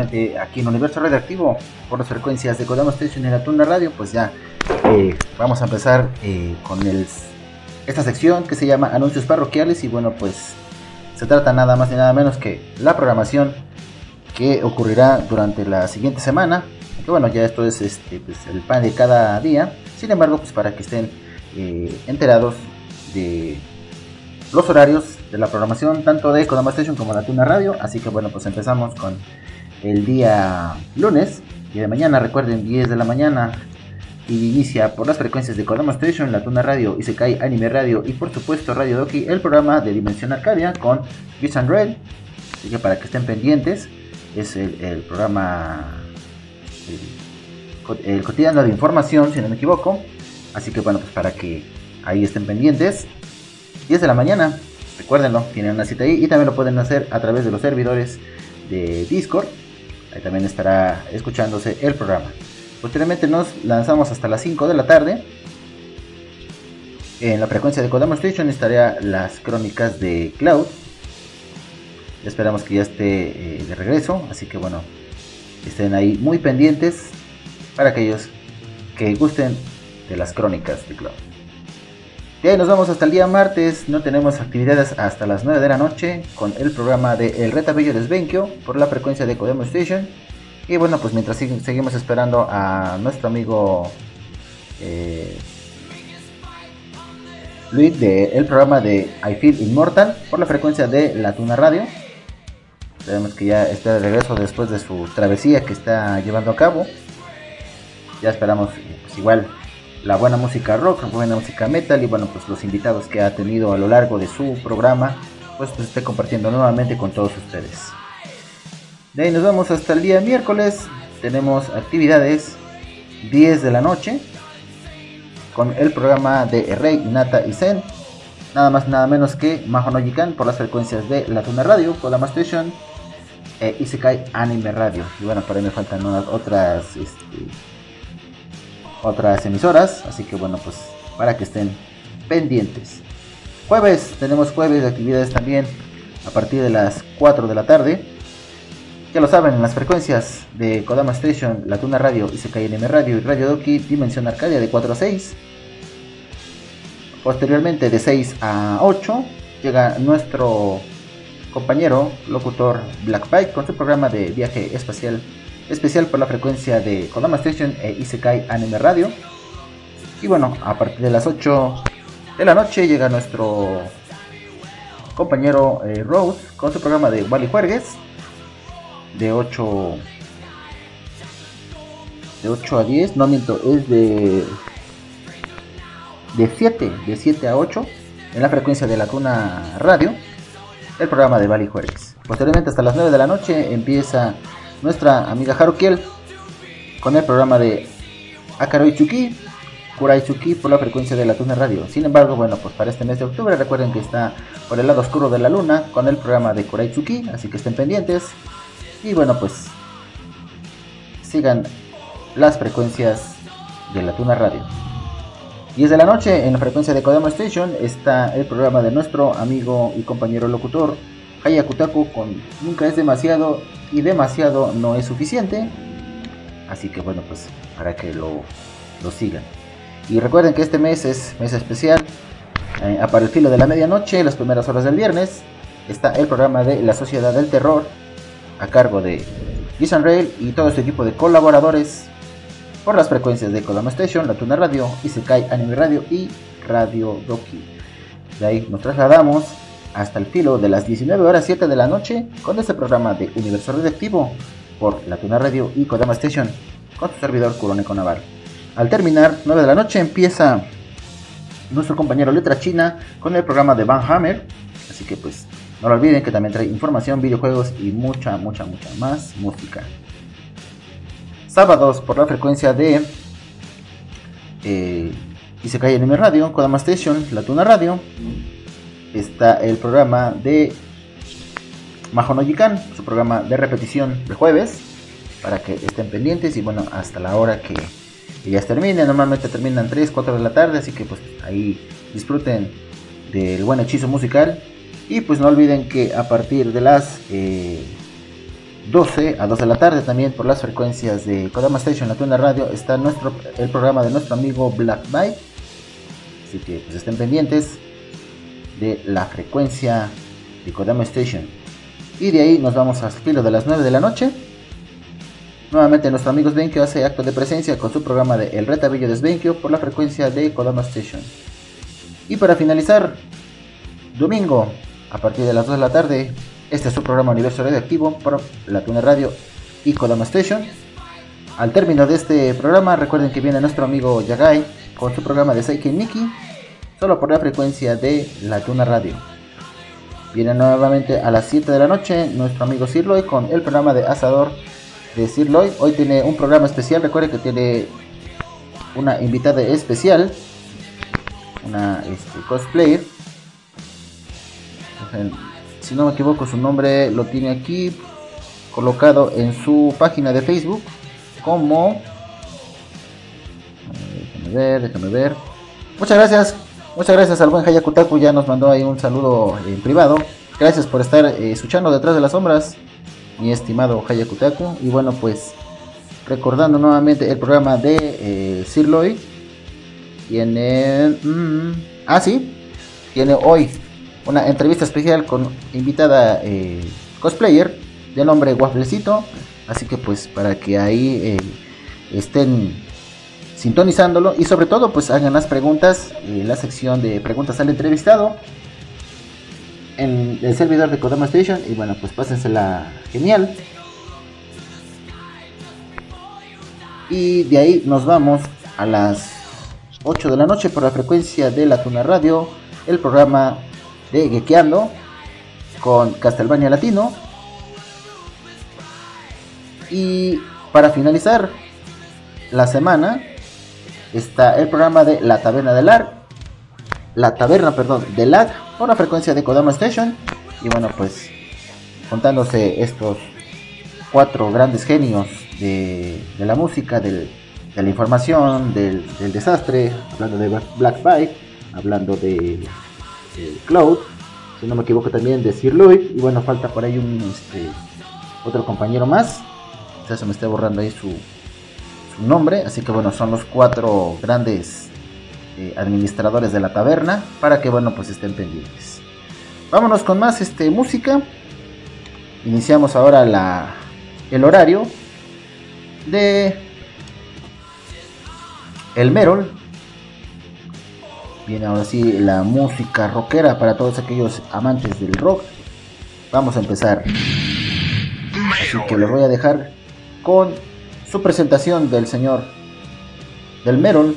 Aquí en Universo Radioactivo por las frecuencias de Kodama Station y la Tuna Radio, pues ya eh, vamos a empezar eh, con el, esta sección que se llama Anuncios Parroquiales y bueno pues se trata nada más ni nada menos que la programación que ocurrirá durante la siguiente semana, que bueno ya esto es este, pues, el pan de cada día, sin embargo pues para que estén eh, enterados de los horarios de la programación tanto de Kodama Station como de la Tuna Radio, así que bueno pues empezamos con el día lunes y de mañana, recuerden, 10 de la mañana. Y inicia por las frecuencias de Kodama Station, La Tuna Radio, Isekai Anime Radio y por supuesto Radio Doki, el programa de Dimensión Arcadia con Beats and Red. Así que para que estén pendientes, es el, el programa, el, el, cotidiano de información, si no me equivoco. Así que bueno, pues para que ahí estén pendientes. 10 de la mañana, recuérdenlo, tienen una cita ahí y también lo pueden hacer a través de los servidores de Discord También estará escuchándose el programa. Posteriormente nos lanzamos hasta las 5 de la tarde. En la frecuencia de Kodama Station estaría las crónicas de Cloud. Esperamos que ya esté eh, de regreso. Así que bueno, estén ahí muy pendientes para aquellos que gusten de las crónicas de Cloud. De ahí nos vamos hasta el día martes. No tenemos actividades hasta las 9 de la noche con el programa de El Retabello Desbenquio por la frecuencia de Kodemo Station. Y bueno, pues mientras seguimos esperando a nuestro amigo eh, Luis del el programa de I Feel Immortal por la frecuencia de La Tuna Radio. Sabemos que ya está de regreso después de su travesía que está llevando a cabo. Ya esperamos, pues igual, la buena música rock, la buena música metal y bueno, pues los invitados que ha tenido a lo largo de su programa, pues, pues esté compartiendo nuevamente con todos ustedes. De ahí nos vamos hasta el día miércoles, tenemos actividades 10 de la noche con el programa de Rey, Nata y Zen, nada más nada menos que Maho no Jikan por las frecuencias de La Tuna Radio, Kodama Station e Isekai Anime Radio. Y bueno, por ahí me faltan unas otras este, otras emisoras. Así que bueno, pues para que estén pendientes. Jueves, tenemos jueves de actividades también a partir de las 4 de la tarde. Ya lo saben, en las frecuencias de Kodama Station, La Tuna Radio, ICKNM Radio y Radio Doki, Dimensión Arcadia de 4 a 6. Posteriormente de 6 a 8 llega nuestro compañero locutor Black Pike con su programa de viaje espacial especial por la frecuencia de Kodama Station e Isekai Anime Radio. Y bueno, a partir de las 8 de la noche llega nuestro compañero eh, Rose con su programa de Wally Juergues de 8 de 8 a 10, no miento, es de de 7, de 7 a 8 en la frecuencia de la Tuna Radio, el programa de Wally Juergues. Posteriormente hasta las 9 de la noche empieza nuestra amiga Harukiel con el programa de Akaroichuki, Kuraichuki por la frecuencia de la Tuna Radio. Sin embargo, bueno, pues para este mes de octubre recuerden que está por el lado oscuro de la luna con el programa de Kuraichuki, así que estén pendientes. Y bueno, pues sigan las frecuencias de la Tuna Radio. 10 de la noche en la frecuencia de Kodama Station está el programa de nuestro amigo y compañero locutor Hayakutaku con Nunca es demasiado y demasiado no es suficiente. Así que bueno, pues para que lo, lo sigan. Y recuerden que este mes es mes especial. Eh, para el de la medianoche, las primeras horas del viernes. está el programa de La Sociedad del Terror a cargo de Jason Rail y todo este equipo de colaboradores por las frecuencias de Kodama Station, La Tuna Radio, Isekai Anime Radio y Radio Doki. De ahí nos trasladamos hasta el filo de las 19 horas 7 de la noche con este programa de Universo Radioactivo por La Tuna Radio y Kodama Station con su servidor Kuroneko Navarro. Al terminar, 9 de la noche empieza nuestro compañero Letra China con el programa de Van Hammer. Así que pues no lo olviden que también trae información, videojuegos y mucha, mucha, mucha más música. Sábados por la frecuencia de eh, Isekai Anime Radio, Kodama Station, La Tuna Radio. Está el programa de Mahono Yikan, su programa de repetición de jueves, para que estén pendientes y bueno, hasta la hora que ellas terminen. Normalmente terminan 3, 4 de la tarde, así que pues ahí disfruten del buen hechizo musical. Y pues no olviden que a partir de las eh, 12 a 2 de la tarde también por las frecuencias de Kodama Station, la Tuna Radio, está nuestro, el programa de nuestro amigo Black Bite. Así que pues estén pendientes de la frecuencia de Kodama Station. Y de ahí nos vamos al filo de las 9 de la noche. Nuevamente nuestro amigo Svenkio hace acto de presencia con su programa de El Retabillo de Svenkio por la frecuencia de Kodama Station. Y para finalizar, domingo a partir de las 2 de la tarde, este es su programa Universo Radioactivo por la Tuna Radio y Kodama Station. Al término de este programa, recuerden que viene nuestro amigo Yagai con su programa de Seiken Miki, solo por la frecuencia de la Tuna Radio. Viene nuevamente a las 7 de la noche nuestro amigo Sirloy con el programa de Asador de Sirloy. Hoy tiene un programa especial, recuerden que tiene una invitada especial, una este, cosplayer. Si no me equivoco, su nombre lo tiene aquí colocado en su página de Facebook como... Déjame ver, déjame ver. Muchas gracias, muchas gracias al buen Hayakutaku, ya nos mandó ahí un saludo en privado. Gracias por estar eh, escuchando detrás de las sombras, mi estimado Hayakutaku. Y bueno, pues recordando nuevamente el programa de eh, Sirloy. Tiene... Mm, ah, sí, tiene hoy una entrevista especial con invitada eh, cosplayer de nombre Wafflecito. Así que pues para que ahí eh, estén sintonizándolo y sobre todo pues hagan las preguntas en la sección de preguntas al entrevistado en el servidor de Kodama Station y bueno pues pásensela genial y de ahí nos vamos a las 8 de la noche por la frecuencia de la Tuna Radio el programa de Gequeando con Castlevania Latino. Y para finalizar la semana está el programa de La Taberna del Lag. La Taberna, perdón, del Lag por la frecuencia de Kodama Station. Y bueno, pues contándose estos cuatro grandes genios de, la música, de la información, del, desastre, hablando de Black Bike, hablando de Cloud, si no me equivoco también de Sir Lloyd, y bueno, falta por ahí un este, otro compañero más, ya se me está borrando ahí su nombre, así que bueno, son los cuatro grandes eh, administradores de la taberna, para que bueno, pues estén pendientes. Vámonos con más este, música, iniciamos ahora la, el horario de el Merol, Viene ahora sí la música rockera para todos aquellos amantes del rock. Vamos a empezar. Así que les voy a dejar con presentación del señor del Merol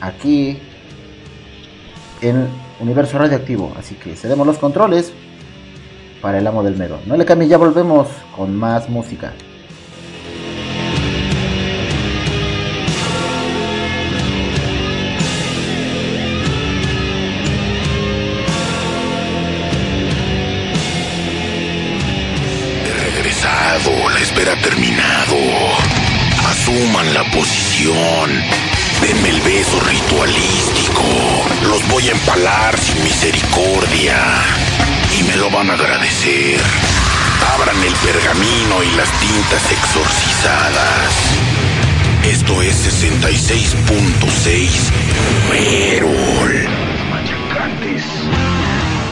aquí en Universo Radioactivo. Así que cedemos los controles para el amo del Merol. No le cambien, ya volvemos con más música. La espera ha terminado. Asuman la posición. Denme el beso ritualístico. Los voy a empalar sin misericordia. Y me lo van a agradecer. Abran el pergamino y las tintas exorcizadas. Esto es 66.6 Merol. Machacantes.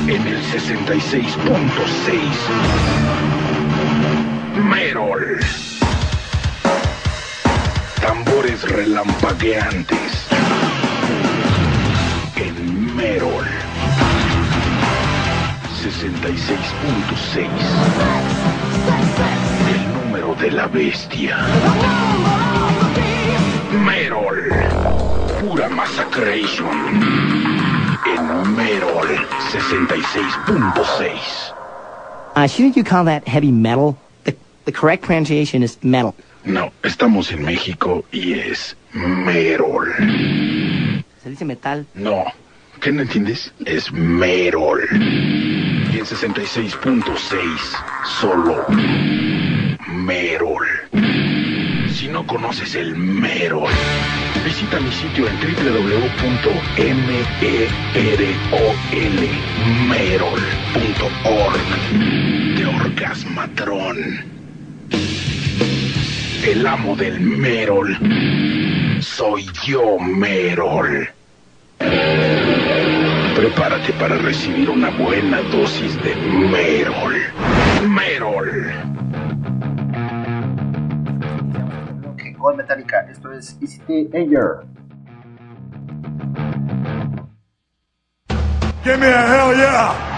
en el 66.6. Merol. Tambores relampagueantes en Merol. 66.6. El número de la bestia. Merol. Pura Massacration. En Merol 66.6. Uh, shouldn't you call that heavy metal? The, the correct pronunciation is metal. No, estamos en México y es Merol. Se dice metal. No, ¿qué no entiendes? Es Merol. Y en 66.6, solo Merol. Si no conoces el Merol, visita mi sitio en www.merol.org de Orgasmatrón. El amo del Merol. Soy yo, Merol. Prepárate para recibir una buena dosis de Merol. Merol. Con Metallica, esto es Easy Danger. Give me a hell yeah!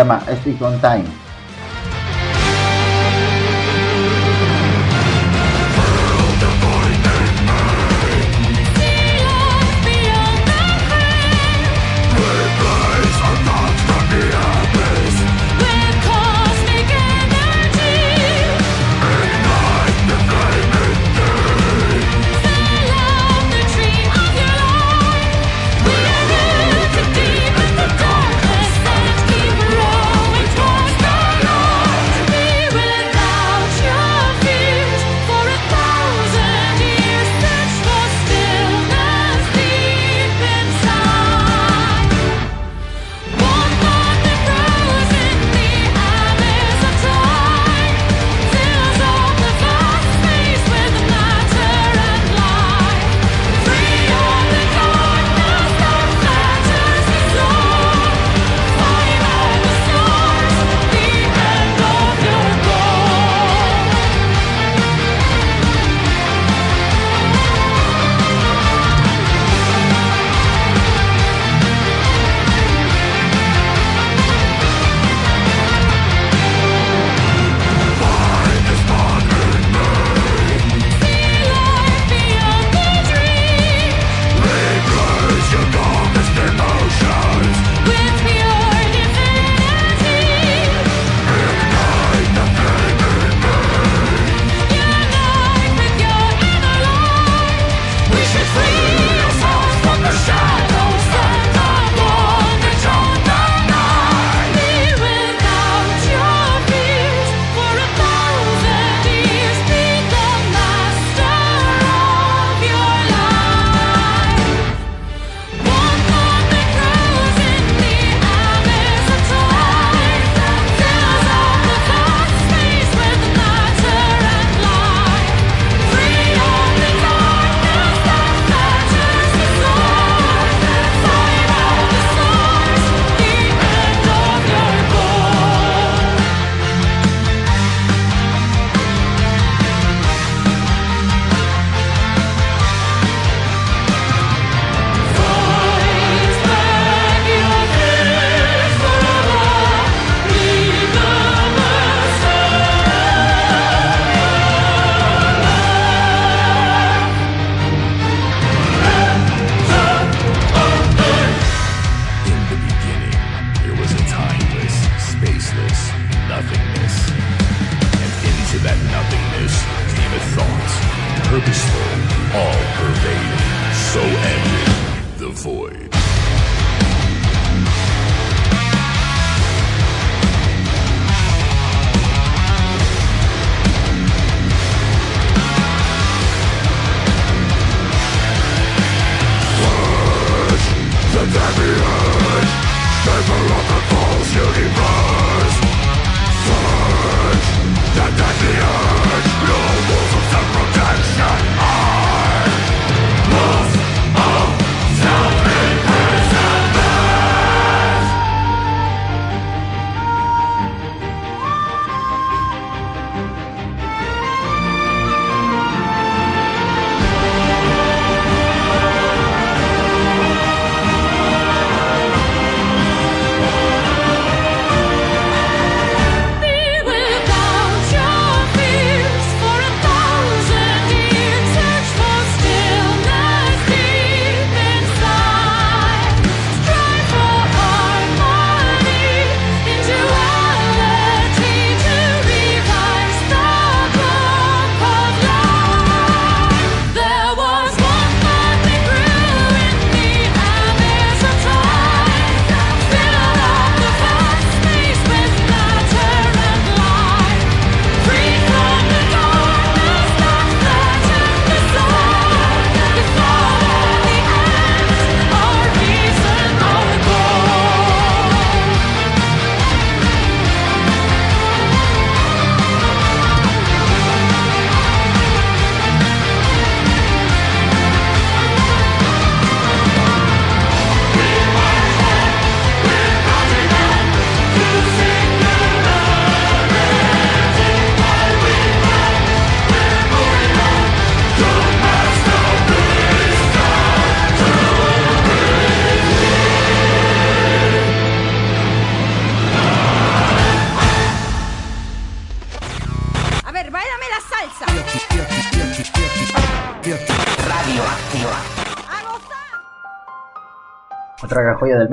Llama Stick on Time.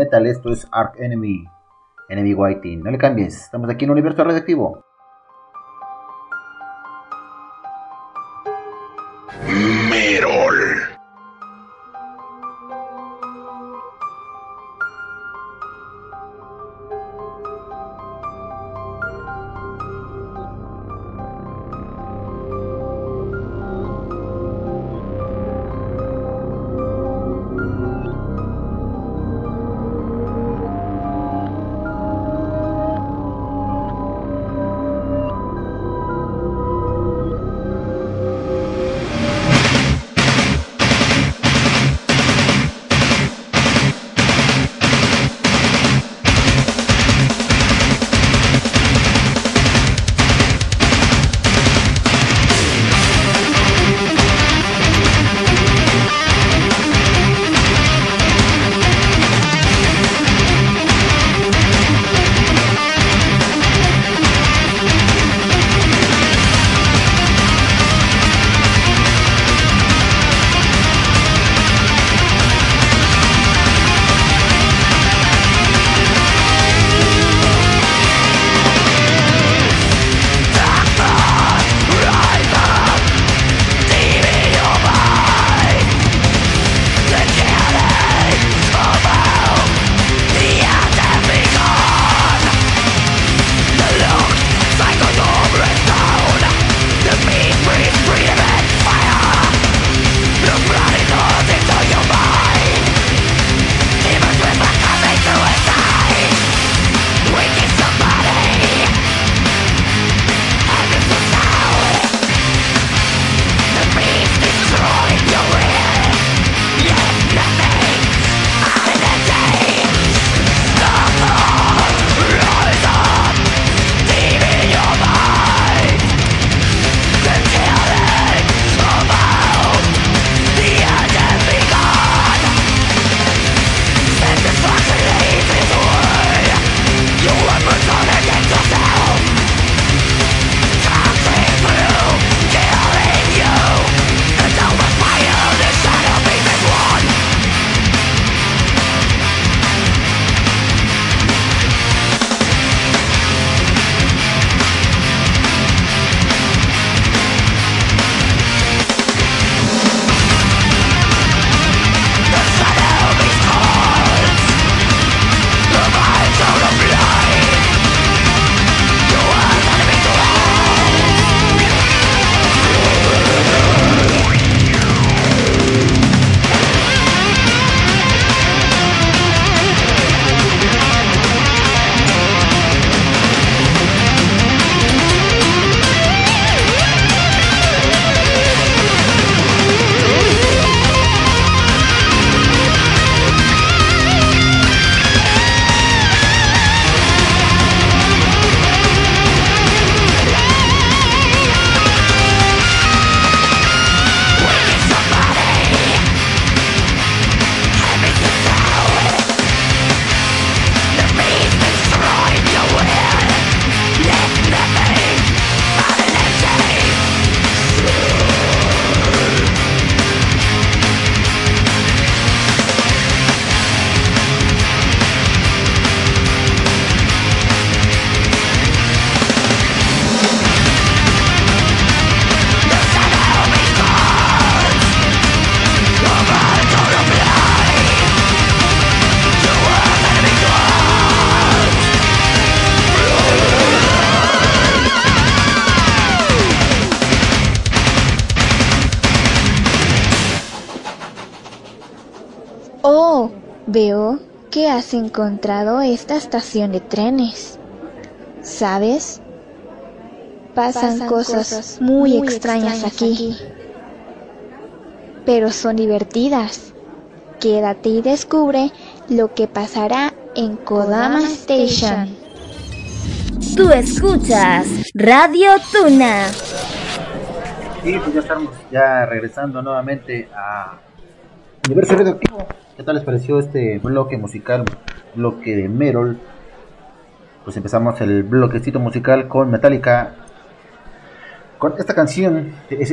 Metal. Esto es Arc Enemy, Enemy Whiting. No le cambies, estamos aquí en Universo Radioactivo. Has encontrado esta estación de trenes. ¿Sabes? Pasan, Pasan cosas, cosas muy, muy extrañas, extrañas aquí. aquí. Pero son divertidas. Quédate y descubre lo que pasará en Kodama Station. Tú escuchas Radio Tuna. Y pues ya estamos ya regresando nuevamente a Universo Radioactivo. ¿Qué tal les pareció este bloque musical, bloque de Merol? Pues empezamos el bloquecito musical con Metallica, con esta canción, es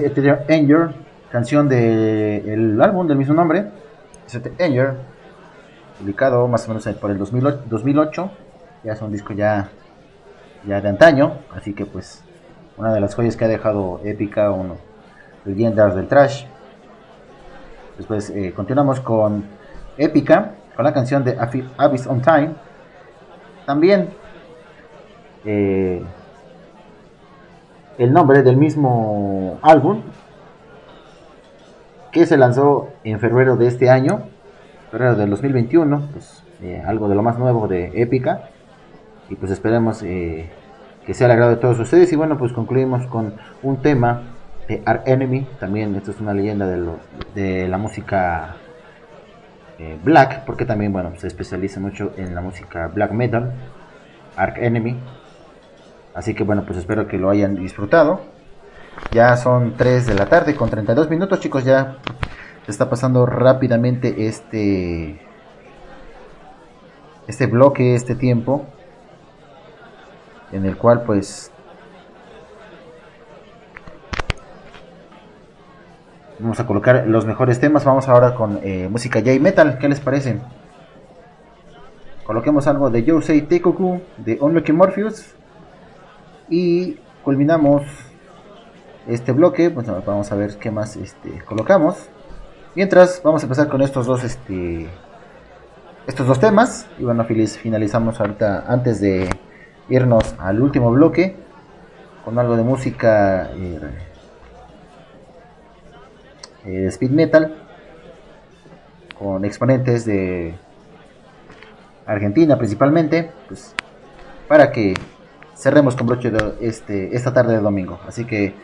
Anger, canción del álbum del mismo nombre, Anger, publicado más o menos por el 2008, 2008. Ya es un disco ya, ya de antaño, así que pues una de las joyas que ha dejado épica, uno leyendas del trash. Después eh, continuamos con épica, con la canción de Abyss on Time. También eh, el nombre del mismo álbum que se lanzó en febrero de este año, febrero del 2021, pues eh, algo de lo más nuevo de Épica. Y pues esperemos eh, que sea el agrado de todos ustedes. Y bueno pues concluimos con un tema de Ark Enemy, también esto es una leyenda de la música eh, black, porque también bueno se especializa mucho en la música black metal, Ark Enemy, así que bueno pues espero que lo hayan disfrutado. Ya son 3 de la tarde con 32 minutos, chicos. Ya está pasando rápidamente este este bloque, este tiempo en el cual pues vamos a colocar los mejores temas. Vamos ahora con eh, música J-Metal. ¿Qué les parece? Coloquemos algo de Yosei Teikoku, de Unlucky Morpheus. Y culminamos este bloque. Pues vamos a ver qué más este, colocamos. Mientras, vamos a empezar con estos dos, este, estos dos temas. Y bueno, finalizamos ahorita antes de irnos al último bloque con algo de música eh, eh, speed metal con exponentes de Argentina principalmente, pues para que cerremos con broche de este, esta tarde de domingo. Así que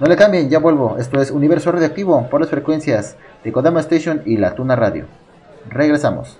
no le cambien, ya vuelvo. Esto es Universo Radioactivo por las frecuencias de Kodama Station y La Tuna Radio. Regresamos.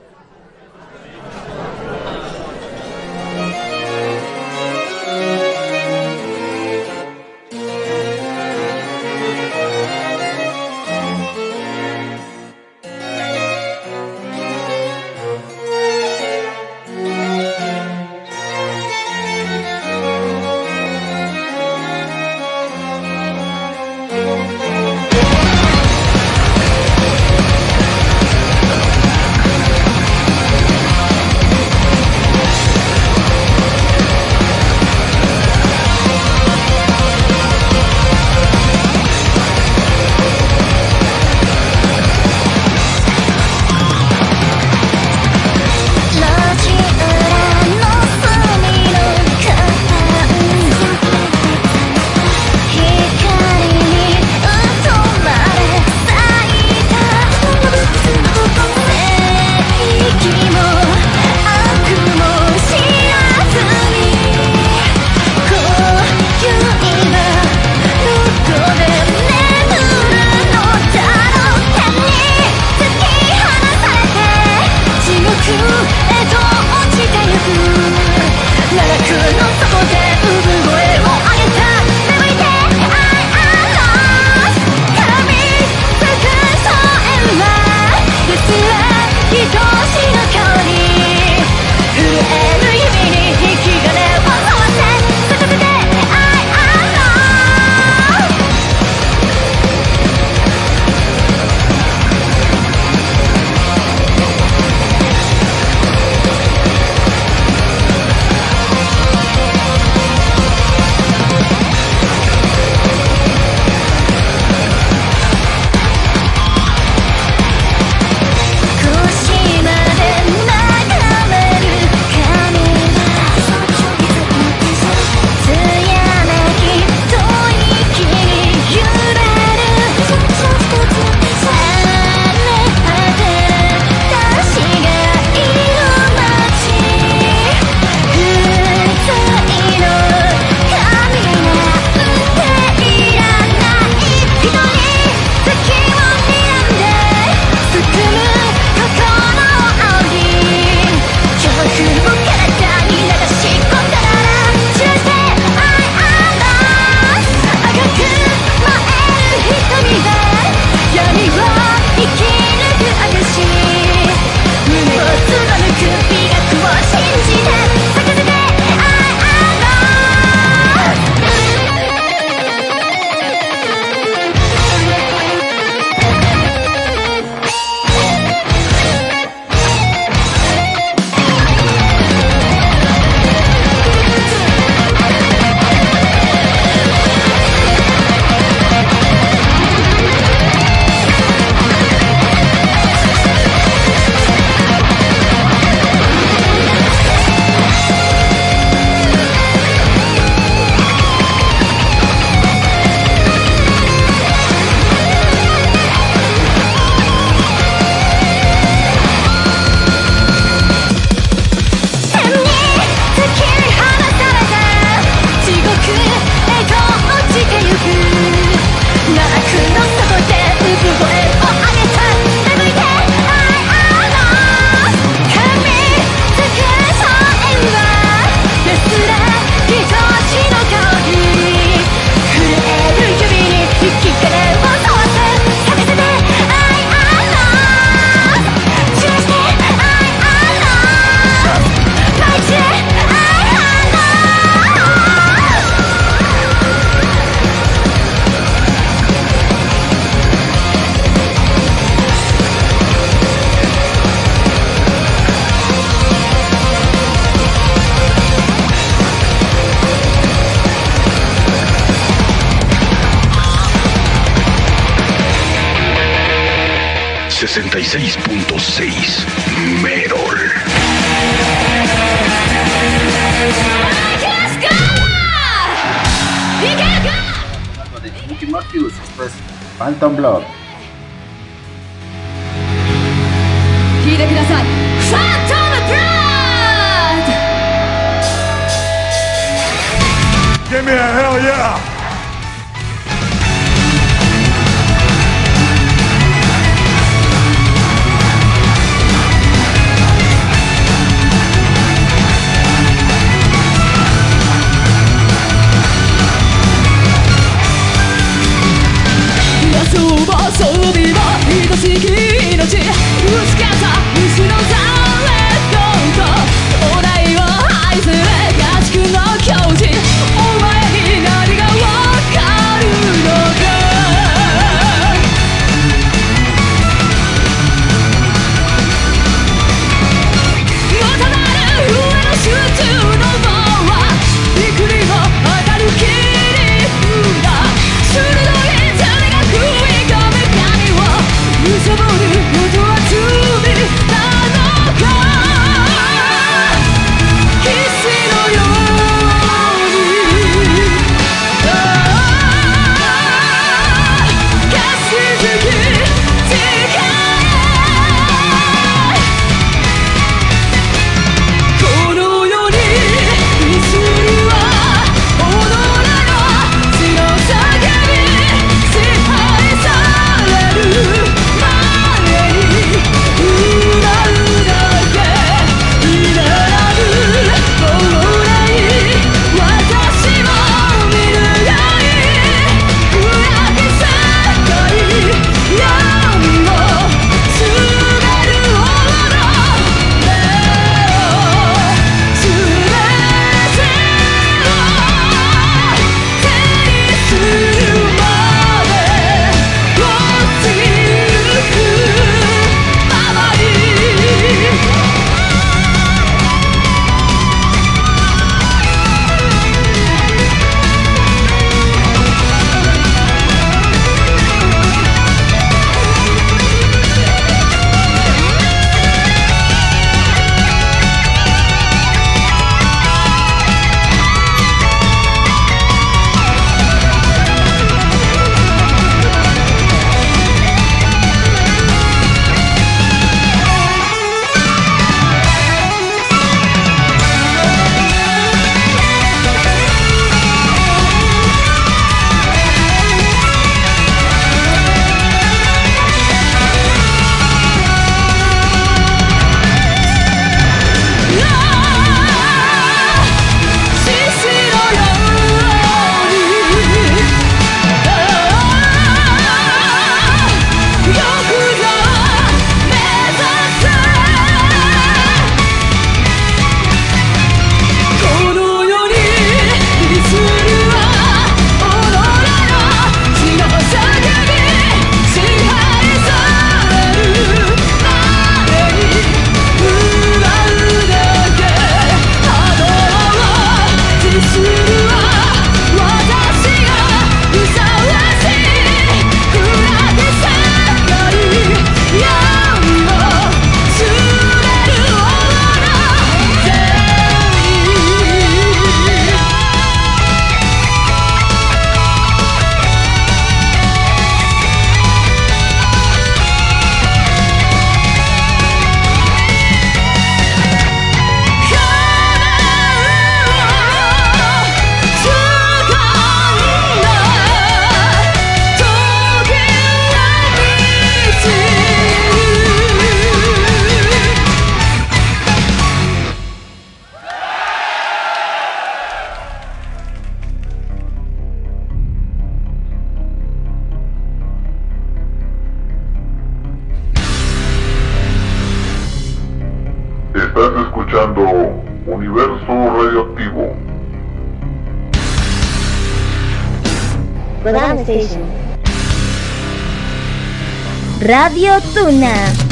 Radio Tuna.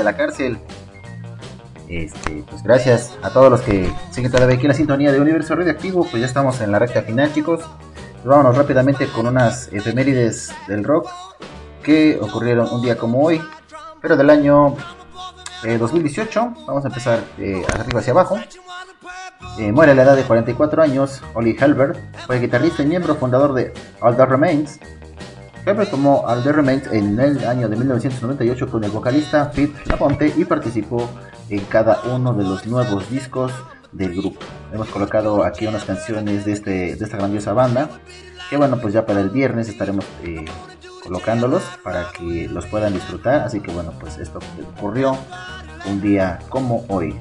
de la cárcel. Este, pues gracias a todos los que siguen todavía aquí la sintonía de Universo Radioactivo. Pues ya estamos en la recta final, chicos. Vámonos rápidamente con unas efemérides del rock que ocurrieron un día como hoy, pero del año eh, 2018. Vamos a empezar eh, arriba hacia abajo. Eh, muere a la edad de 44 años. Ollie Helbert fue guitarrista y miembro fundador de All That Remains. Helbert tomó All That Remains en el año de 1998 con el vocalista Pete Laponte y participó en cada uno de los nuevos discos del grupo. Hemos colocado aquí unas canciones de, este, de esta grandiosa banda. Que bueno, pues ya para el viernes estaremos eh, colocándolos para que los puedan disfrutar. Así que bueno, pues esto ocurrió un día como hoy.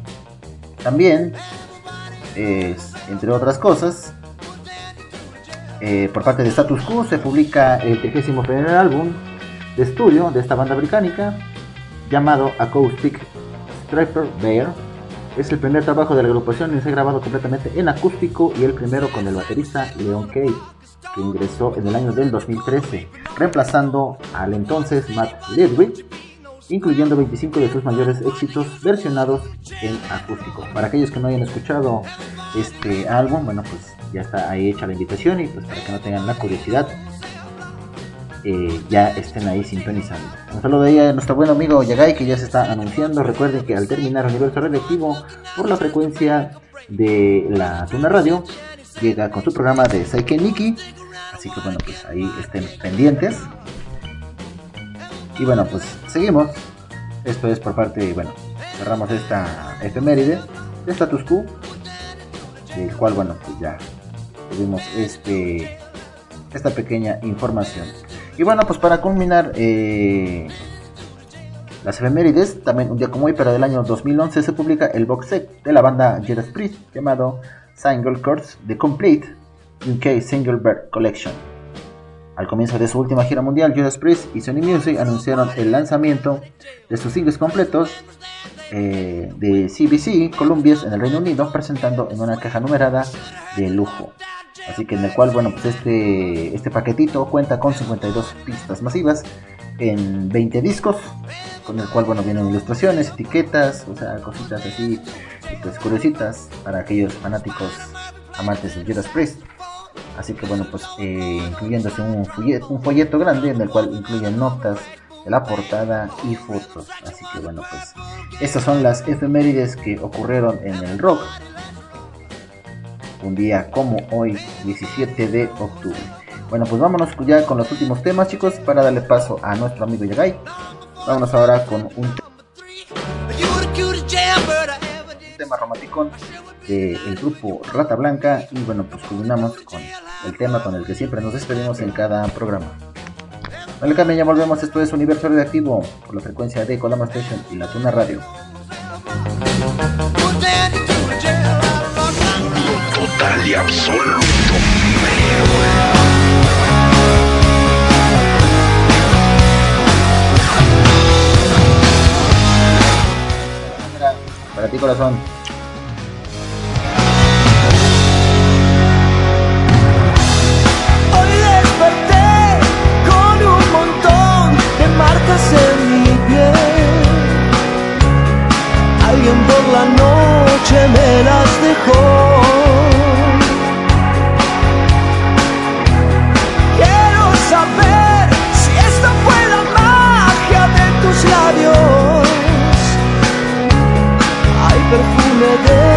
También, entre otras cosas, eh, por parte de Status Quo se publica el 31 primer álbum de estudio de esta banda británica llamado Acoustic Striper Bear. Es el primer trabajo de la agrupación y se ha grabado completamente en acústico y el primero con el baterista Leon Kay, que ingresó en el año del 2013, reemplazando al entonces Matt Ledwig, incluyendo 25 de sus mayores éxitos versionados en acústico. Para aquellos que no hayan escuchado este álbum, bueno, pues ya está ahí hecha la invitación y pues para que no tengan la curiosidad, eh, ya estén ahí sintonizando. Un saludo ahí a nuestro buen amigo Yagai que ya se está anunciando. Recuerden que al terminar Universo Radioactivo por la frecuencia de la Tuna Radio, llega con su programa de Saike Nikki. Así que bueno, pues ahí estén pendientes. Y bueno, pues seguimos. Esto es por parte, bueno, cerramos esta efeméride de Status Quo, del cual, bueno, pues ya tuvimos este esta pequeña información. Y bueno, pues para culminar eh, las efemérides, también un día como hoy, pero del año 2011, se publica el box set de la banda Judas Priest llamado Single Chords The Complete UK Single Bird Collection. Al comienzo de su última gira mundial, Judas Priest y Sony Music anunciaron el lanzamiento de sus singles completos eh, de CBC Columbias en el Reino Unido, presentando en una caja numerada de lujo. Así que en el cual, bueno, pues este, este paquetito cuenta con 52 pistas masivas en 20 discos, con el cual, bueno, vienen ilustraciones, etiquetas, o sea, cositas así, pues curiositas para aquellos fanáticos amantes de Judas Priest. Así que, bueno, pues eh, incluyéndose un folleto, un folleto grande en el cual incluyen notas de la portada y fotos. Así que, bueno, pues estas son las efemérides que ocurrieron en el rock un día como hoy, 17 de octubre. Bueno, pues vámonos ya con los últimos temas, chicos, para darle paso a nuestro amigo Yagai. Vámonos ahora con un, tema romántico del grupo Rata Blanca. Y bueno, pues culminamos con el tema con el que siempre nos despedimos en cada programa. Vale, cambio, ya volvemos. Esto es Universo Radioactivo por la frecuencia de Colama Station y la Tuna Radio. Total y absoluto. Para ti, corazón. Hoy desperté con un montón de marcas en mi piel. Alguien por la noche me las dejó. Perfume de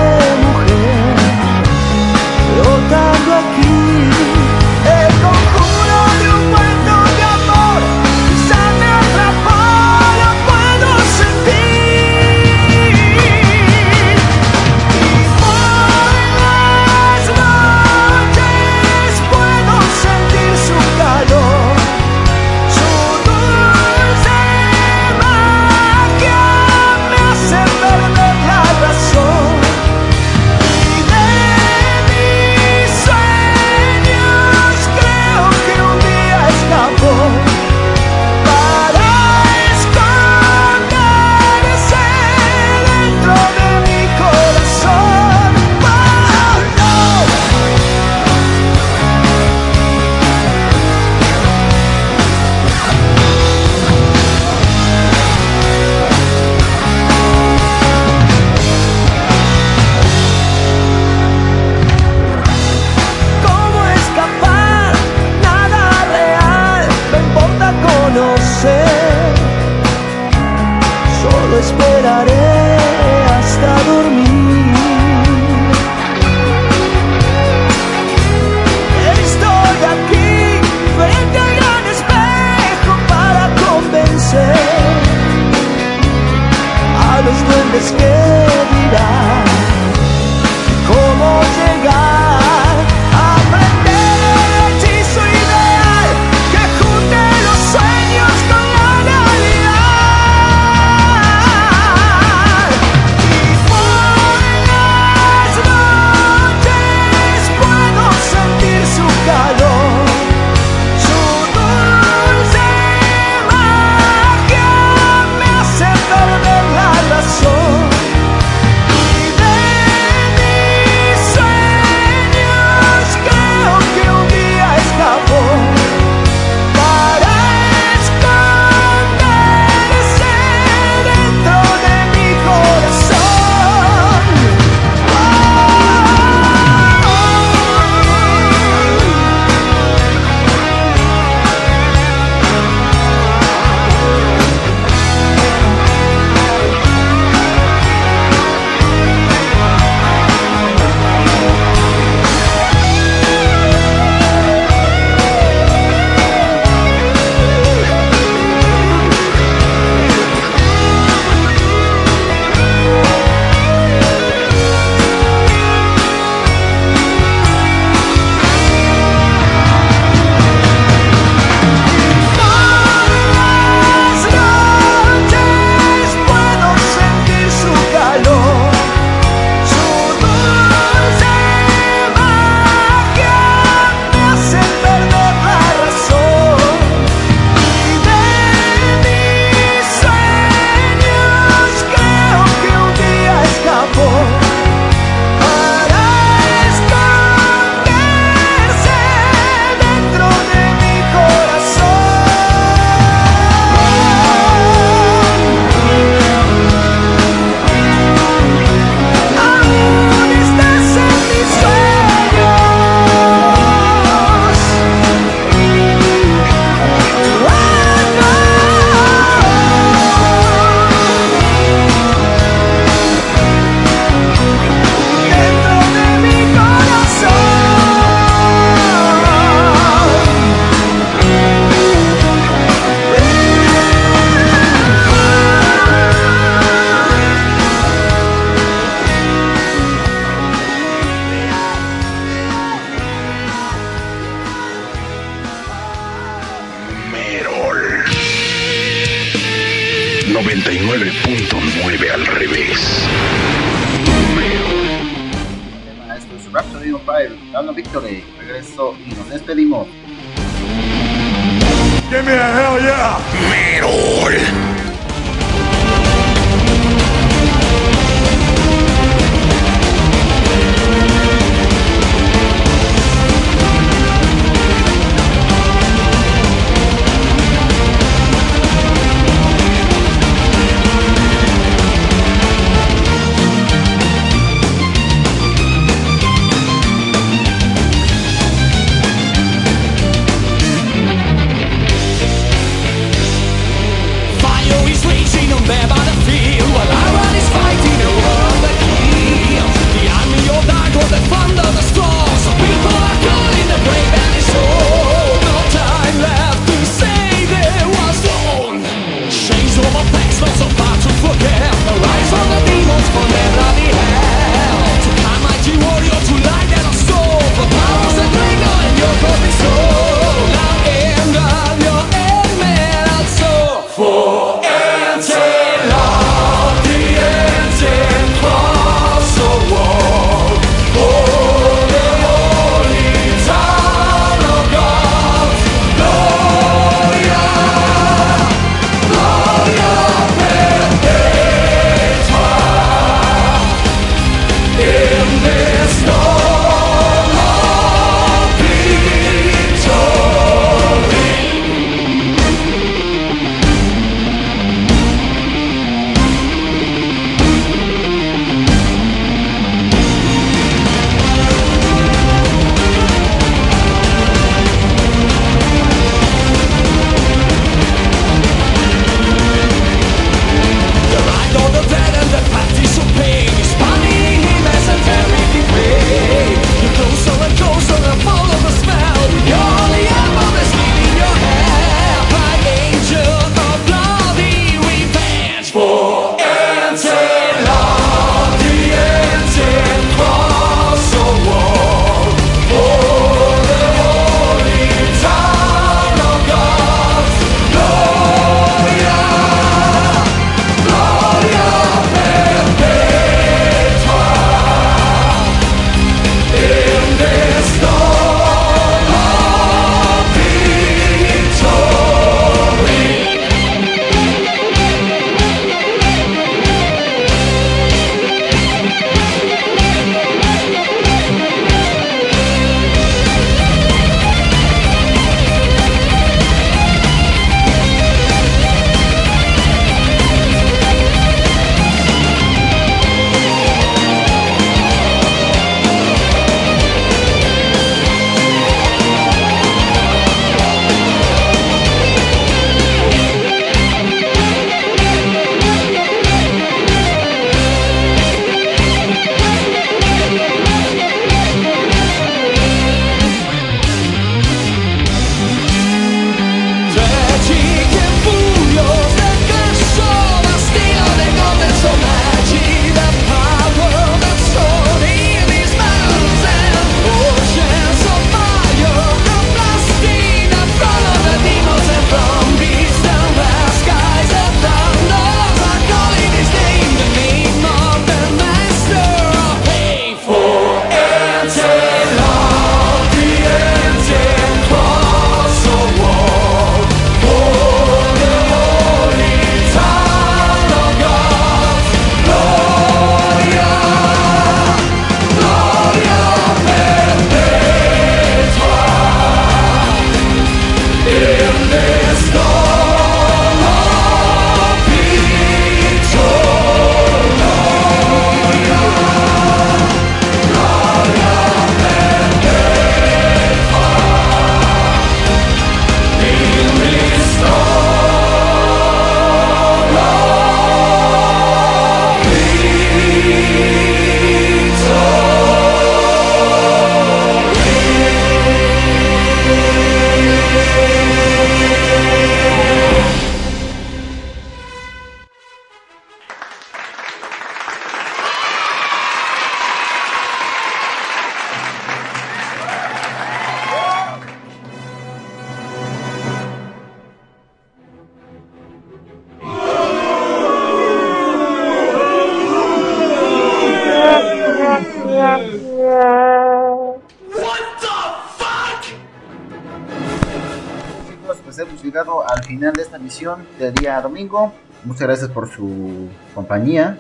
domingo. Muchas gracias por su compañía.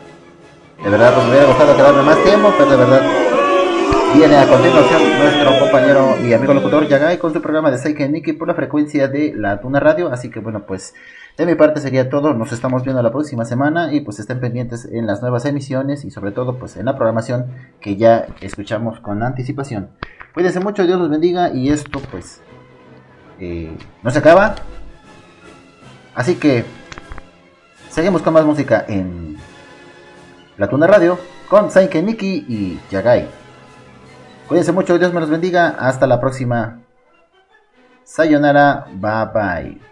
De verdad, me hubiera gustado quedarme más tiempo, pero de verdad viene a continuación nuestro compañero y amigo locutor Yagai con su programa de Seike Nikki por la frecuencia de la Tuna Radio. Así que bueno, pues de mi parte sería todo. Nos estamos viendo la próxima semana y pues estén pendientes en las nuevas emisiones y sobre todo pues en la programación que ya escuchamos con anticipación. Cuídense mucho, Dios los bendiga y esto pues eh, no se acaba. Así que seguimos con más música en la Tuna Radio con Saike Nikki y Yagai. Cuídense mucho, Dios me los bendiga. Hasta la próxima. Sayonara, bye bye.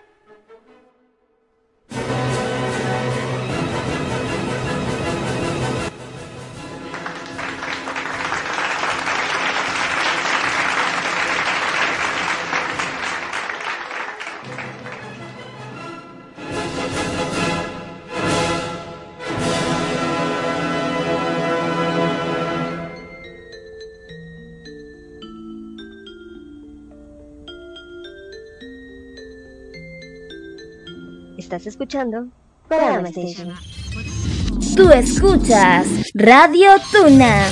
Estás escuchando Kodama Station. Tú escuchas Radio Tuna.